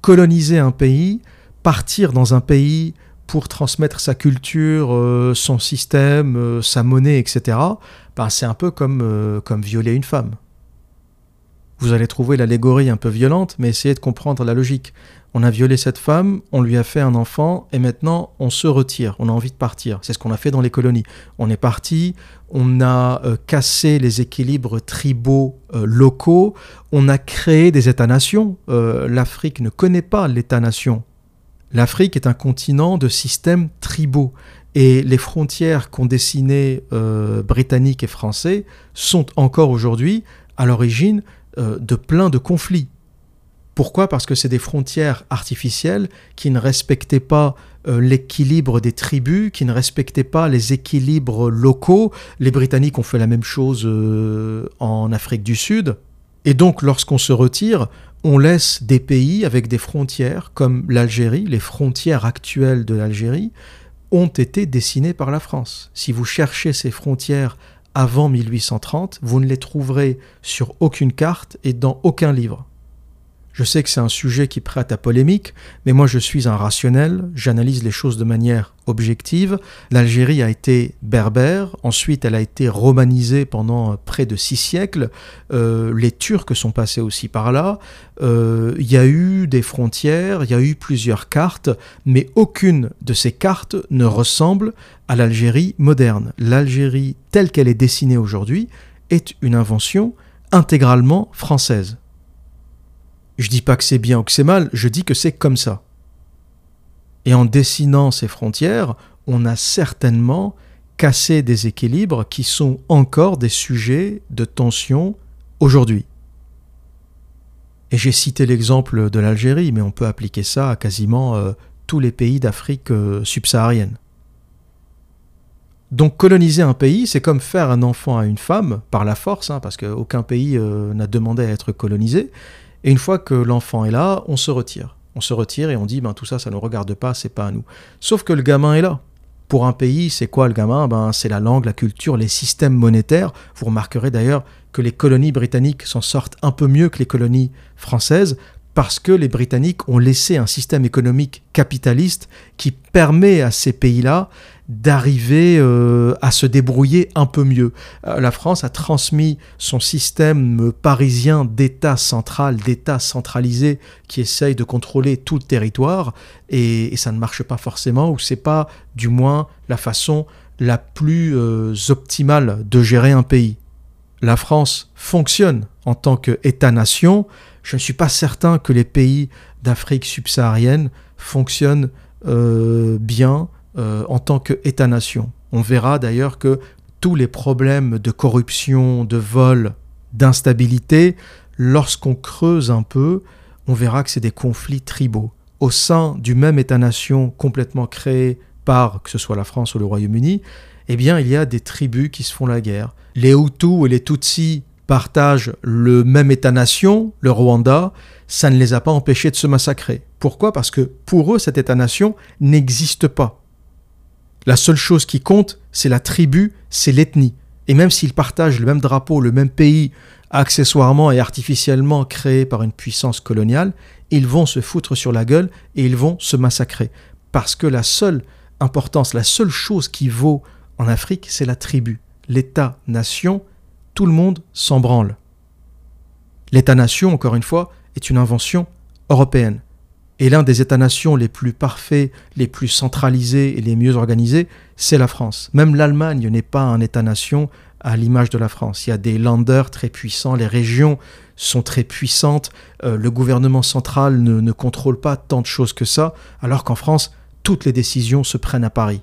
coloniser un pays, partir dans un pays pour transmettre sa culture, euh, son système, euh, sa monnaie, etc., ben c'est un peu comme, euh, comme violer une femme. Vous allez trouver l'allégorie un peu violente, mais essayez de comprendre la logique. On a violé cette femme, on lui a fait un enfant, et maintenant on se retire, on a envie de partir. C'est ce qu'on a fait dans les colonies. On est parti, on a cassé les équilibres tribaux locaux, on a créé des États-nations. L'Afrique ne connaît pas l'État-nation. L'Afrique est un continent de systèmes tribaux. Et les frontières qu'ont dessinées Britanniques et Français sont encore aujourd'hui à l'origine euh, de plein de conflits. Pourquoi? Parce que c'est des frontières artificielles qui ne respectaient pas euh, l'équilibre des tribus, qui ne respectaient pas les équilibres locaux. Les Britanniques ont fait la même chose euh, en Afrique du Sud. Et donc lorsqu'on se retire, on laisse des pays avec des frontières comme l'Algérie, les frontières actuelles de l'Algérie, ont été dessinées par la France. Si vous cherchez ces frontières avant 1830, vous ne les trouverez sur aucune carte et dans aucun livre. Je sais que c'est un sujet qui prête à polémique, mais moi je suis un rationnel, j'analyse les choses de manière objective. L'Algérie a été berbère, ensuite elle a été romanisée pendant près de six siècles, euh, les Turcs sont passés aussi par là, euh, il y a eu des frontières, il y a eu plusieurs cartes, mais aucune de ces cartes ne ressemble à l'Algérie moderne. L'Algérie telle qu'elle est dessinée aujourd'hui est une invention intégralement française. Je dis pas que c'est bien ou que c'est mal, je dis que c'est comme ça. Et en dessinant ces frontières, on a certainement cassé des équilibres qui sont encore des sujets de tension aujourd'hui. Et j'ai cité l'exemple de l'Algérie, mais on peut appliquer ça à quasiment euh, tous les pays d'Afrique euh, subsaharienne. Donc coloniser un pays, c'est comme faire un enfant à une femme, par la force, hein, parce qu'aucun pays euh, n'a demandé à être colonisé, et une fois que l'enfant est là, on se retire. On se retire et on dit, ben tout ça, ça ne nous regarde pas, c'est pas à nous. Sauf que le gamin est là. Pour un pays, c'est quoi le gamin? Ben, C'est la langue, la culture, les systèmes monétaires. Vous remarquerez d'ailleurs que les colonies britanniques s'en sortent un peu mieux que les colonies françaises parce que les Britanniques ont laissé un système économique capitaliste qui permet à ces pays-là d'arriver euh, à se débrouiller un peu mieux. Euh, la France a transmis son système parisien d'État central, d'État centralisé qui essaye de contrôler tout le territoire et, ça ne marche pas forcément ou c'est pas du moins la façon la plus euh, optimale de gérer un pays. La France fonctionne en tant qu'État-nation. Je ne suis pas certain que les pays d'Afrique subsaharienne fonctionnent bien euh, en tant qu'État-nation. On verra d'ailleurs que tous les problèmes de corruption, de vol, d'instabilité, lorsqu'on creuse un peu, on verra que c'est des conflits tribaux. Au sein du même État-nation complètement créé par, que ce soit la France ou le Royaume-Uni, eh bien, il y a des tribus qui se font la guerre. Les Hutus et les Tutsis partagent le même État-nation, le Rwanda, ça ne les a pas empêchés de se massacrer. Pourquoi? Parce que pour eux, cet État-nation n'existe pas. La seule chose qui compte, c'est la tribu, c'est l'ethnie. Et même s'ils partagent le même drapeau, le même pays, accessoirement et artificiellement créé par une puissance coloniale, ils vont se foutre sur la gueule et ils vont se massacrer. Parce que la seule importance, la seule chose qui vaut en Afrique, c'est la tribu. L'État-nation, tout le monde s'en branle. L'État-nation, encore une fois, est une invention européenne. Et l'un des États-nations les plus parfaits, les plus centralisés et les mieux organisés, c'est la France. Même l'Allemagne n'est pas un État-nation à l'image de la France. Il y a des landers très puissants, les régions sont très puissantes, euh, le gouvernement central ne contrôle pas tant de choses que ça, alors qu'en France, toutes les décisions se prennent à Paris.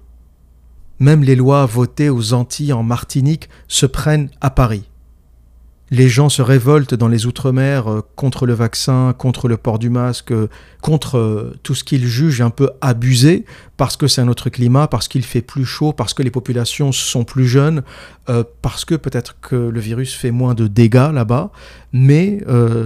Même les lois votées aux Antilles en Martinique se prennent à Paris. Les gens se révoltent dans les Outre-mer euh, contre le vaccin, contre le port du masque, euh, contre euh, tout ce qu'ils jugent un peu abusé, parce que c'est un autre climat, parce qu'il fait plus chaud, parce que les populations sont plus jeunes, parce que peut-être que le virus fait moins de dégâts là-bas, mais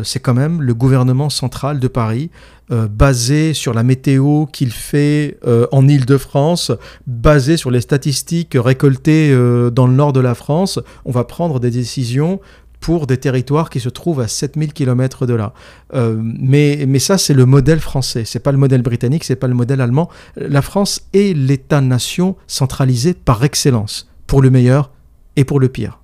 c'est quand même le gouvernement central de Paris, basé sur la météo qu'il fait en Île-de-France, basé sur les statistiques récoltées dans le nord de la France, on va prendre des décisions pour des territoires qui se trouvent à 7000 km de là. Euh, mais, mais ça, c'est le modèle français. C'est pas le modèle britannique, c'est pas le modèle allemand. La France est l'État-nation centralisé par excellence, pour le meilleur et pour le pire.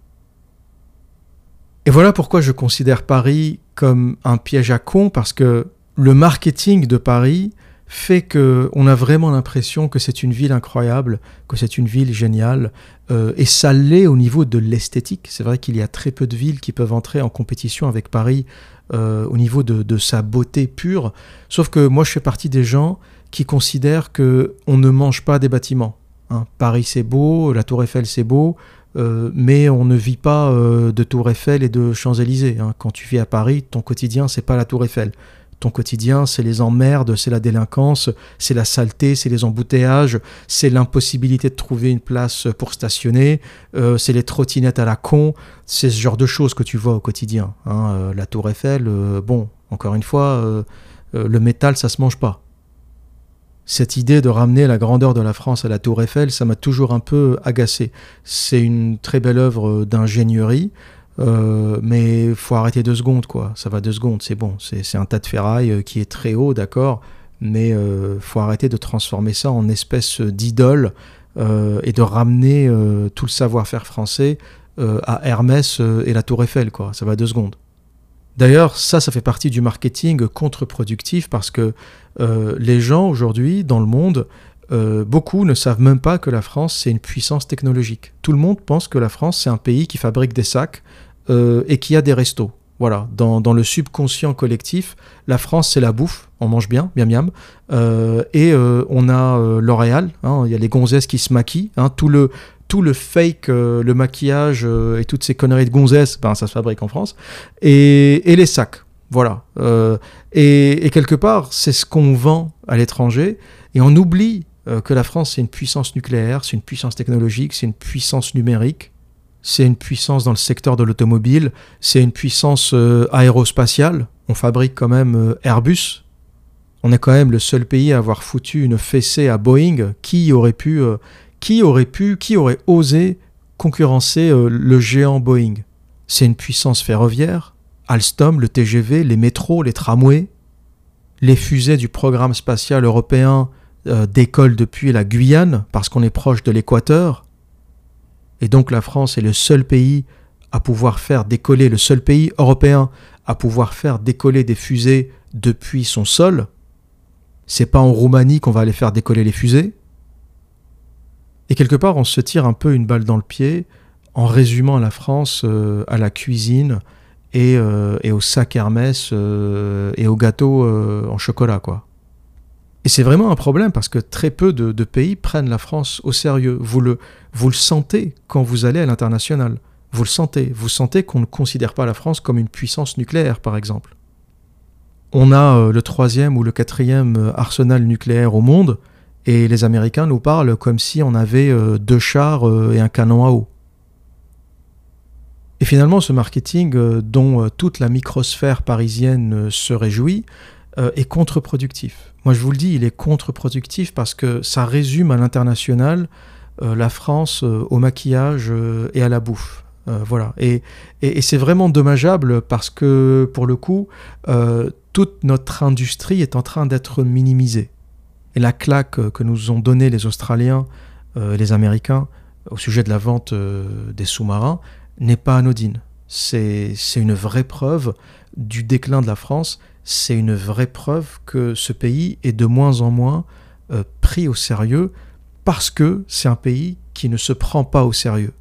Et voilà pourquoi je considère Paris comme un piège à con, parce que le marketing de Paris fait que on a vraiment l'impression que c'est une ville incroyable, que c'est une ville géniale, euh, et ça l'est au niveau de l'esthétique. C'est vrai qu'il y a très peu de villes qui peuvent entrer en compétition avec Paris euh, au niveau de, sa beauté pure. Sauf que moi, je fais partie des gens qui considèrent que on ne mange pas des bâtiments. Hein. Paris, c'est beau, la Tour Eiffel, c'est beau. Euh, mais on ne vit pas de Tour Eiffel et de Champs-Élysées. Hein. Quand tu vis à Paris, ton quotidien, c'est pas la Tour Eiffel. Ton quotidien, c'est les emmerdes, c'est la délinquance, c'est la saleté, c'est les embouteillages, c'est l'impossibilité de trouver une place pour stationner, euh, c'est les trottinettes à la con, c'est ce genre de choses que tu vois au quotidien. Hein. Euh, la tour Eiffel, euh, bon, encore une fois, le métal, ça se mange pas. Cette idée de ramener la grandeur de la France à la tour Eiffel, ça m'a toujours un peu agacé. C'est une très belle œuvre d'ingénierie, euh, mais faut arrêter deux secondes, quoi. Ça va deux secondes, c'est bon. C'est un tas de ferraille euh, qui est très haut, d'accord, mais euh, faut arrêter de transformer ça en espèce d'idole euh, et de ramener tout le savoir-faire français à Hermès et la Tour Eiffel, quoi. Ça va deux secondes. D'ailleurs, ça, ça fait partie du marketing contre-productif parce que les gens aujourd'hui dans le monde, beaucoup ne savent même pas que la France, c'est une puissance technologique. Tout le monde pense que la France, c'est un pays qui fabrique des sacs, euh, et qui a des restos. Voilà, dans, le subconscient collectif, la France c'est la bouffe, on mange bien, bien miam, euh, et euh, on a L'Oréal, hein, il y a les gonzesses qui se maquillent, hein, tout le tout le fake, le maquillage et toutes ces conneries de gonzesses, ben, ça se fabrique en France, et, les sacs, voilà. Et, quelque part, c'est ce qu'on vend à l'étranger, et on oublie que la France c'est une puissance nucléaire, c'est une puissance technologique, c'est une puissance numérique, c'est une puissance dans le secteur de l'automobile, c'est une puissance euh, aérospatiale. On fabrique quand même euh, Airbus. On est quand même le seul pays à avoir foutu une fessée à Boeing. Qui aurait pu, euh, qui aurait pu, qui aurait osé concurrencer le géant Boeing? C'est une puissance ferroviaire. Alstom, le TGV, les métros, les tramways, les fusées du programme spatial européen décollent depuis la Guyane parce qu'on est proche de l'équateur. Et donc la France est le seul pays à pouvoir faire décoller, le seul pays européen à pouvoir faire décoller des fusées depuis son sol. C'est pas en Roumanie qu'on va aller faire décoller les fusées. Et quelque part, on se tire un peu une balle dans le pied en résumant la France euh, à la cuisine et, euh, au sac Hermès euh, et au gâteau en chocolat, quoi. Et c'est vraiment un problème parce que très peu de, pays prennent la France au sérieux. Vous le, vous le sentez quand vous allez à l'international. Vous le sentez. Vous sentez qu'on ne considère pas la France comme une puissance nucléaire, par exemple. On a euh, le troisième ou le quatrième euh, arsenal nucléaire au monde, et les Américains nous parlent comme si on avait euh, deux chars et un canon à eau. Et finalement, ce marketing dont toute la microsphère parisienne se réjouit est contre-productif. Moi, je vous le dis, il est contre-productif parce que ça résume à l'international la France au maquillage et à la bouffe. voilà. Et, c'est vraiment dommageable parce que, pour le coup, toute notre industrie est en train d'être minimisée. Et la claque que nous ont donnée les Australiens, les Américains, au sujet de la vente des sous-marins, n'est pas anodine. C'est une vraie preuve du déclin de la France, c'est une vraie preuve que ce pays est de moins en moins euh, pris au sérieux parce que c'est un pays qui ne se prend pas au sérieux.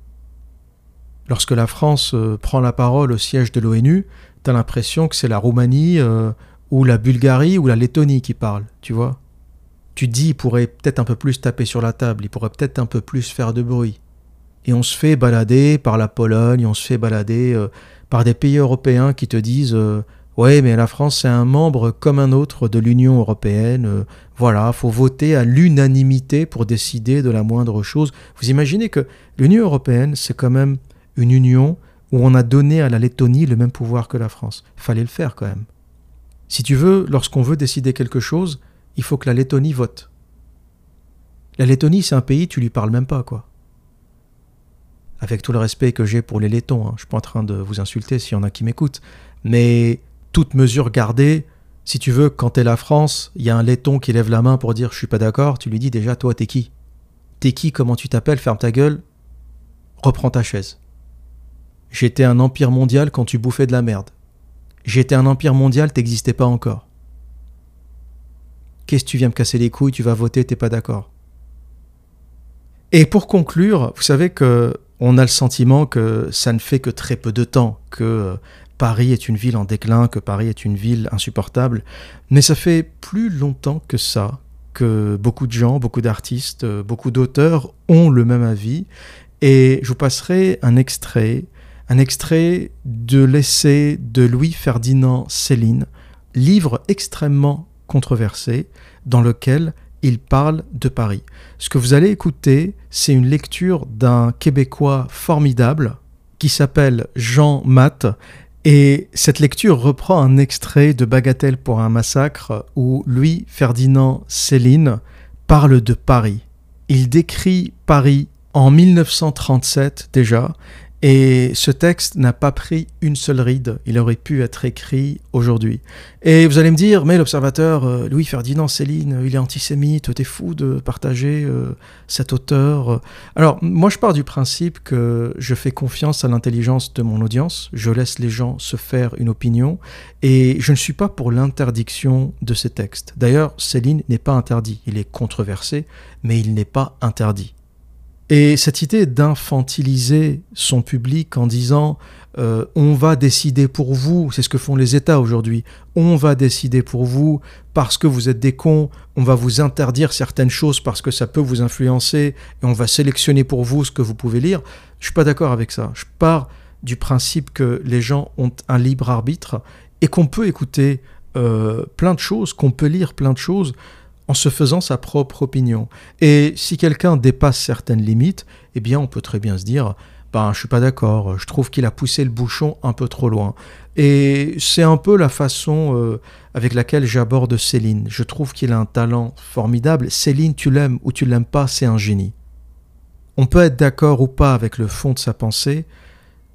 Lorsque la France euh, prend la parole au siège de l'ONU, tu as l'impression que c'est la Roumanie euh, ou la Bulgarie ou la Lettonie qui parle, tu vois. Tu dis, il pourrait peut-être un peu plus taper sur la table, il pourrait peut-être un peu plus faire de bruit et on se fait balader par la Pologne, on se fait balader euh, par des pays européens qui te disent Ouais, mais la France, c'est un membre comme un autre de l'Union européenne. Euh, voilà, faut voter à l'unanimité pour décider de la moindre chose. Vous imaginez que l'Union européenne, c'est quand même une union où on a donné à la Lettonie le même pouvoir que la France. Fallait le faire quand même. Si tu veux, lorsqu'on veut décider quelque chose, il faut que la Lettonie vote. La Lettonie, c'est un pays, tu lui parles même pas, quoi avec tout le respect que j'ai pour les laitons, hein. je suis pas en train de vous insulter s'il y en a qui m'écoutent, mais toute mesure gardée, si tu veux, quand t'es la France, il y a un laiton qui lève la main pour dire je suis pas d'accord, tu lui dis déjà toi t'es qui? T'es qui? Comment tu t'appelles? Ferme ta gueule, reprends ta chaise. J'étais un empire mondial quand tu bouffais de la merde. J'étais un empire mondial, t'existais pas encore. Qu'est-ce que tu viens me casser les couilles, tu vas voter, t'es pas d'accord. Et pour conclure, vous savez que on a le sentiment que ça ne fait que très peu de temps que euh, Paris est une ville en déclin, que Paris est une ville insupportable, mais ça fait plus longtemps que ça que beaucoup de gens, beaucoup d'artistes, euh, beaucoup d'auteurs ont le même avis. Et je vous passerai un extrait, un extrait de l'essai de Louis-Ferdinand Céline, livre extrêmement controversé, dans lequel il parle de Paris. Ce que vous allez écouter, c'est une lecture d'un Québécois formidable qui s'appelle Jean Matt. Et cette lecture reprend un extrait de Bagatelle pour un massacre où Louis Ferdinand Céline parle de Paris. Il décrit Paris en 1937 déjà, et ce texte n'a pas pris une seule ride, il aurait pu être écrit aujourd'hui. Et vous allez me dire, mais l'observateur euh, Louis-Ferdinand Céline, il est antisémite, t'es fou de partager euh, cet auteur. Alors, moi je pars du principe que je fais confiance à l'intelligence de mon audience, je laisse les gens se faire une opinion, et je ne suis pas pour l'interdiction de ces textes. D'ailleurs, Céline n'est pas interdit, il est controversé, mais il n'est pas interdit. Et cette idée d'infantiliser son public en disant euh, on va décider pour vous, c'est ce que font les États aujourd'hui, on va décider pour vous parce que vous êtes des cons, on va vous interdire certaines choses parce que ça peut vous influencer et on va sélectionner pour vous ce que vous pouvez lire, je suis pas d'accord avec ça. Je pars du principe que les gens ont un libre arbitre et qu'on peut écouter euh, plein de choses, qu'on peut lire plein de choses en se faisant sa propre opinion. Et si quelqu'un dépasse certaines limites, eh bien on peut très bien se dire ben je suis pas d'accord, je trouve qu'il a poussé le bouchon un peu trop loin. Et c'est un peu la façon euh, avec laquelle j'aborde Céline. Je trouve qu'il a un talent formidable. Céline, tu l'aimes ou tu l'aimes pas, c'est un génie. On peut être d'accord ou pas avec le fond de sa pensée,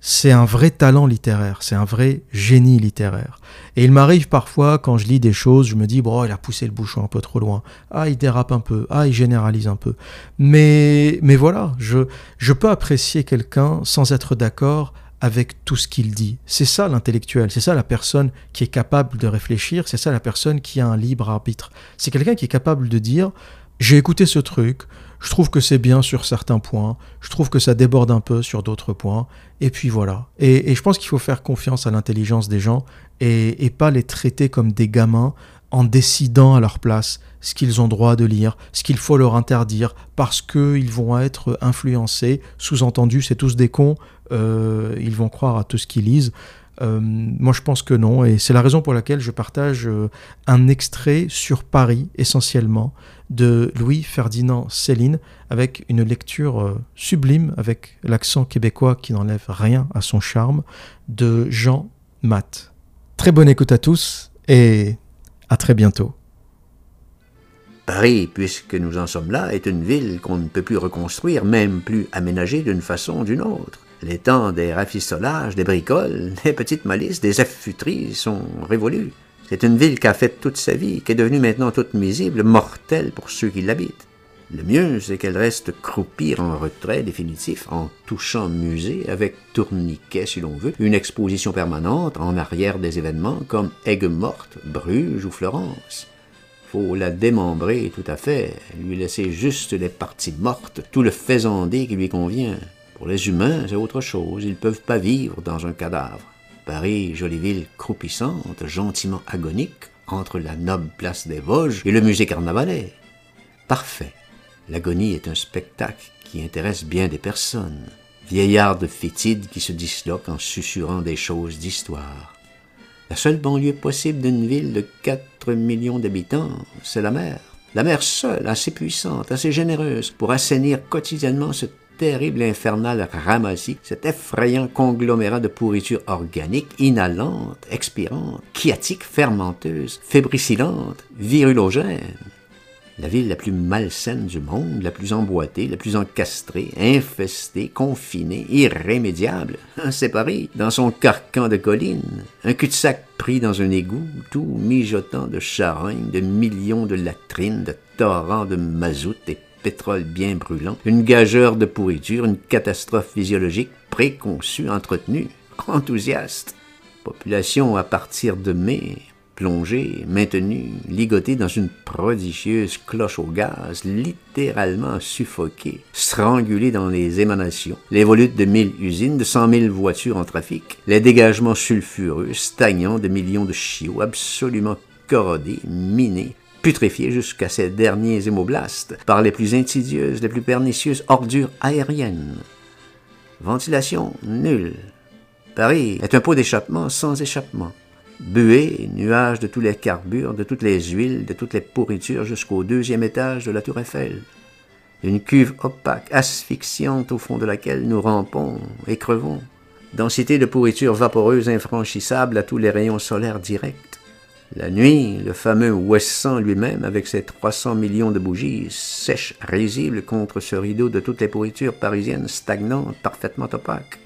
c'est un vrai talent littéraire, c'est un vrai génie littéraire. Et il m'arrive parfois, quand je lis des choses, je me dis, bon, il a poussé le bouchon un peu trop loin. Ah, il dérape un peu. Ah, il généralise un peu. Mais, mais voilà, je, je peux apprécier quelqu'un sans être d'accord avec tout ce qu'il dit. C'est ça l'intellectuel, c'est ça la personne qui est capable de réfléchir, c'est ça la personne qui a un libre arbitre. C'est quelqu'un qui est capable de dire, j'ai écouté ce truc, je trouve que c'est bien sur certains points, je trouve que ça déborde un peu sur d'autres points, et puis voilà. Et, je pense qu'il faut faire confiance à l'intelligence des gens et, pas les traiter comme des gamins en décidant à leur place ce qu'ils ont droit de lire, ce qu'il faut leur interdire, parce qu'ils vont être influencés. Sous-entendu, c'est tous des cons, euh, ils vont croire à tout ce qu'ils lisent. Euh, moi, je pense que non, et c'est la raison pour laquelle je partage euh, un extrait sur Paris, essentiellement, de Louis-Ferdinand Céline, avec une lecture euh, sublime, avec l'accent québécois qui n'enlève rien à son charme, de Jean Matt. Très bonne écoute à tous, et à très bientôt. Paris, puisque nous en sommes là, est une ville qu'on ne peut plus reconstruire, même plus aménager d'une façon ou d'une autre. Les temps des rafistolages, des bricoles, des petites malices, des affuteries sont révolus. C'est une ville qui a fait toute sa vie, qui est devenue maintenant toute misible, mortelle pour ceux qui l'habitent. Le mieux, c'est qu'elle reste croupir en retrait définitif, en touchant musée, avec tourniquet si l'on veut, une exposition permanente en arrière des événements comme Aigues-Mortes, Bruges ou Florence. Faut la démembrer tout à fait, lui laisser juste les parties mortes, tout le faisandé qui lui convient. Pour les humains, c'est autre chose. Ils ne peuvent pas vivre dans un cadavre. Paris, jolie ville croupissante, gentiment agonique, entre la noble place des Vosges et le musée carnavalet. Parfait. L'agonie est un spectacle qui intéresse bien des personnes. Vieillards fétides qui se disloquent en susurrant des choses d'histoire. La seule banlieue possible d'une ville de 4 millions d'habitants, c'est la mer. La mer seule, assez puissante, assez généreuse, pour assainir quotidiennement ce terrible infernal ramassis, cet effrayant conglomérat de pourriture organique, inhalante, expirante, chiatique, fermenteuse, fébricilante, virulogène. La ville la plus malsaine du monde, la plus emboîtée, la plus encastrée, infestée, confinée, irrémédiable. Paris, dans son carcan de collines, un cul-de-sac pris dans un égout, tout mijotant de charognes, de millions de latrines, de torrents de mazout et pétrole bien brûlant, une gageure de pourriture, une catastrophe physiologique préconçue, entretenue, enthousiaste. Population à partir de mai, plongée, maintenue, ligotée dans une prodigieuse cloche au gaz, littéralement suffoquée, strangulée dans les émanations, les volutes de mille usines, de cent mille voitures en trafic, les dégagements sulfureux, stagnants de millions de chiots, absolument corrodés, minés, putréfiés jusqu'à ces derniers hémoblastes par les plus insidieuses, les plus pernicieuses ordures aériennes. Ventilation nulle. Paris est un pot d'échappement sans échappement. Buée, nuages de tous les carbures, de toutes les huiles, de toutes les pourritures jusqu'au deuxième étage de la tour Eiffel. Une cuve opaque, asphyxiante au fond de laquelle nous rampons et crevons. Densité de pourriture vaporeuse infranchissable à tous les rayons solaires directs. La nuit, le fameux Wesson lui-même, avec ses 300 millions de bougies, sèche, risible contre ce rideau de toutes les pourritures parisiennes stagnantes, parfaitement opaques.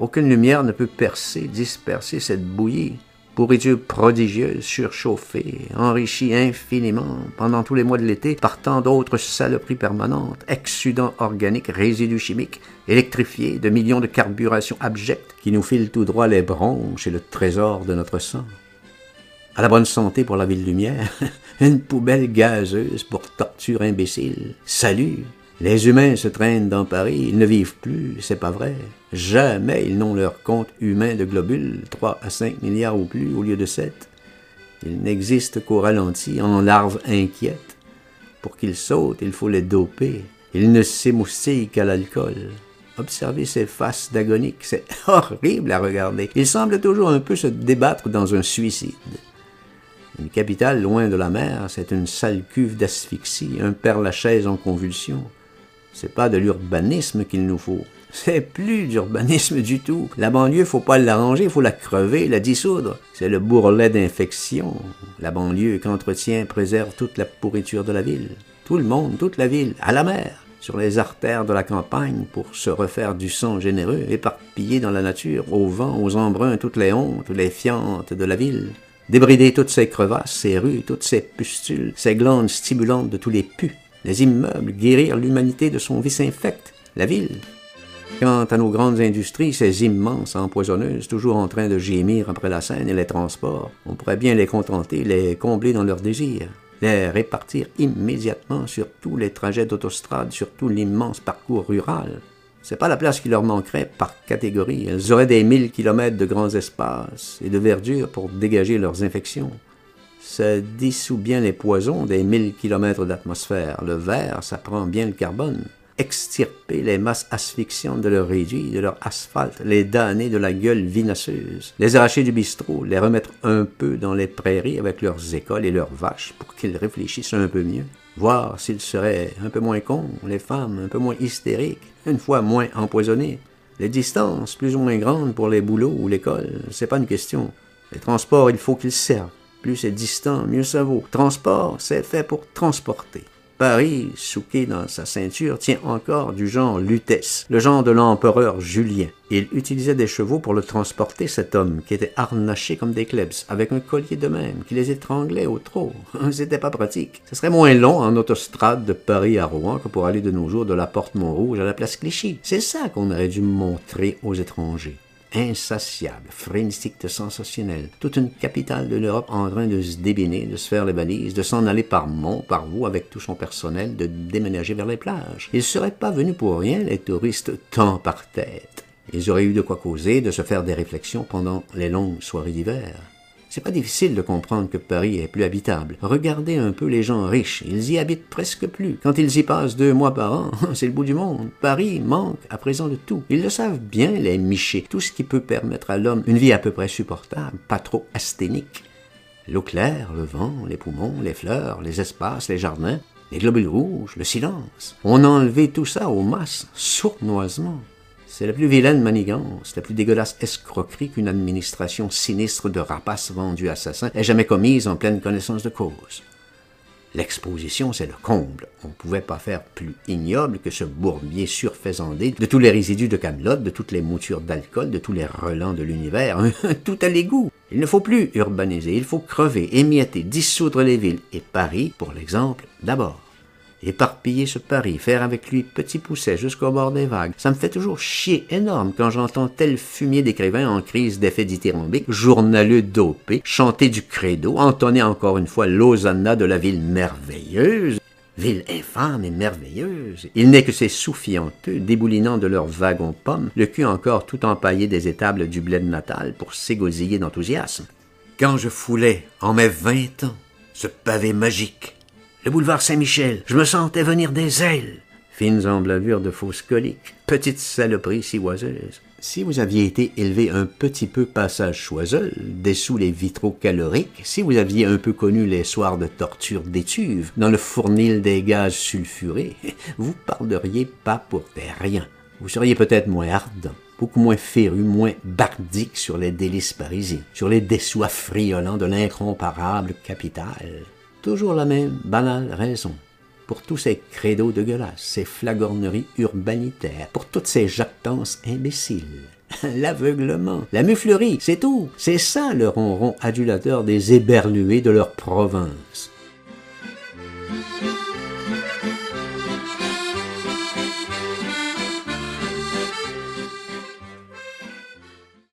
Aucune lumière ne peut percer, disperser cette bouillie. Pourriture prodigieuse, surchauffée, enrichie infiniment pendant tous les mois de l'été par tant d'autres saloperies permanentes, exsudants organiques, résidus chimiques, électrifiés de millions de carburations abjectes qui nous filent tout droit les bronches et le trésor de notre sang à la bonne santé pour la ville lumière, une poubelle gazeuse pour torture imbécile. Salut! Les humains se traînent dans Paris, ils ne vivent plus, c'est pas vrai. Jamais ils n'ont leur compte humain de globules, 3 à 5 milliards ou plus au lieu de 7. Ils n'existent qu'au ralenti, en larves inquiètes. Pour qu'ils sautent, il faut les doper. Ils ne s'émoustillent qu'à l'alcool. Observez ces faces d'agonique, c'est horrible à regarder. Ils semblent toujours un peu se débattre dans un suicide. Une capitale loin de la mer, c'est une sale cuve d'asphyxie, un père-lachaise en convulsion. C'est pas de l'urbanisme qu'il nous faut. C'est plus d'urbanisme du tout. La banlieue, faut pas l'arranger, faut la crever, la dissoudre. C'est le bourrelet d'infection. La banlieue qu'entretient, préserve toute la pourriture de la ville. Tout le monde, toute la ville, à la mer, sur les artères de la campagne pour se refaire du sang généreux, éparpillé dans la nature, au vent, aux embruns, toutes les hontes, les fientes de la ville. Débrider toutes ces crevasses, ces rues, toutes ces pustules, ces glandes stimulantes de tous les pus, les immeubles, guérir l'humanité de son vice infect, la ville. Quant à nos grandes industries, ces immenses empoisonneuses, toujours en train de gémir après la Seine et les transports, on pourrait bien les contenter, les combler dans leurs désirs, les répartir immédiatement sur tous les trajets d'autostrade, sur tout l'immense parcours rural, c'est pas la place qui leur manquerait par catégorie. Elles auraient des mille kilomètres de grands espaces et de verdure pour dégager leurs infections. Ça dissout bien les poisons des mille kilomètres d'atmosphère. Le verre, ça prend bien le carbone. extirper les masses asphyxiantes de leur réduit, de leur asphalte, les damner de la gueule vinasseuse, les arracher du bistrot, les remettre un peu dans les prairies avec leurs écoles et leurs vaches pour qu'ils réfléchissent un peu mieux, voir s'ils seraient un peu moins cons, les femmes un peu moins hystériques, une fois moins empoisonnées, les distances plus ou moins grandes pour les boulots ou l'école, c'est pas une question. Les transports, il faut qu'ils servent. Plus c'est distant, mieux ça vaut. Transport, c'est fait pour transporter. Paris, souqué dans sa ceinture, tient encore du genre Lutèce, le genre de l'empereur Julien. Il utilisait des chevaux pour le transporter, cet homme, qui était harnaché comme des klebs, avec un collier de même, qui les étranglait au trot. C'était pas pratique. Ce serait moins long en autostrade de Paris à Rouen que pour aller de nos jours de la porte Montrouge à la place Clichy. C'est ça qu'on aurait dû montrer aux étrangers insatiable, frénétique de sensationnel. Toute une capitale de l'Europe en train de se débiner, de se faire les balises, de s'en aller par mont, par vous, avec tout son personnel, de déménager vers les plages. Ils ne seraient pas venus pour rien, les touristes, tant par tête. Ils auraient eu de quoi causer, de se faire des réflexions pendant les longues soirées d'hiver. C'est pas difficile de comprendre que Paris est plus habitable. Regardez un peu les gens riches, ils y habitent presque plus. Quand ils y passent deux mois par an, c'est le bout du monde. Paris manque à présent de tout. Ils le savent bien, les michés. Tout ce qui peut permettre à l'homme une vie à peu près supportable, pas trop asthénique. L'eau claire, le vent, les poumons, les fleurs, les espaces, les jardins, les globules rouges, le silence. On a enlevé tout ça aux masses, sournoisement. C'est la plus vilaine manigance, la plus dégueulasse escroquerie qu'une administration sinistre de rapaces vendus assassins ait jamais commise en pleine connaissance de cause. L'exposition, c'est le comble. On ne pouvait pas faire plus ignoble que ce bourbier surfaisandé de tous les résidus de Camelot, de toutes les moutures d'alcool, de tous les relents de l'univers, tout à l'égout. Il ne faut plus urbaniser, il faut crever, émietter, dissoudre les villes, et Paris, pour l'exemple, d'abord éparpiller ce Paris, faire avec lui petit pousset jusqu'au bord des vagues. Ça me fait toujours chier énorme quand j'entends tel fumier d'écrivain en crise d'effet dithyrambique, journaleux dopé, chanter du credo, entonner encore une fois l'osanna de la ville merveilleuse. Ville infâme et merveilleuse. Il n'est que ces soufianteux, déboulinant de leurs wagons pommes, le cul encore tout empaillé des étables du bled natal pour s'égosiller d'enthousiasme. Quand je foulais, en mes vingt ans, ce pavé magique, le boulevard Saint-Michel, je me sentais venir des ailes. Fines emblavures de fausses coliques, petites saloperies sivoiseuses. Si vous aviez été élevé un petit peu passage Choiseul, dessous les vitraux caloriques, si vous aviez un peu connu les soirs de torture d'étuve, dans le fournil des gaz sulfurés, vous parleriez pas pour des rien. Vous seriez peut-être moins ardent, beaucoup moins féru, moins bardique sur les délices parisiens, sur les dessous friolants de l'incomparable capitale toujours la même banale raison. Pour tous ces credos dégueulasses, ces flagorneries urbanitaires, pour toutes ces jactances imbéciles. L'aveuglement, la muflerie, c'est tout. C'est ça le ronron adulateur des éberlués de leur province.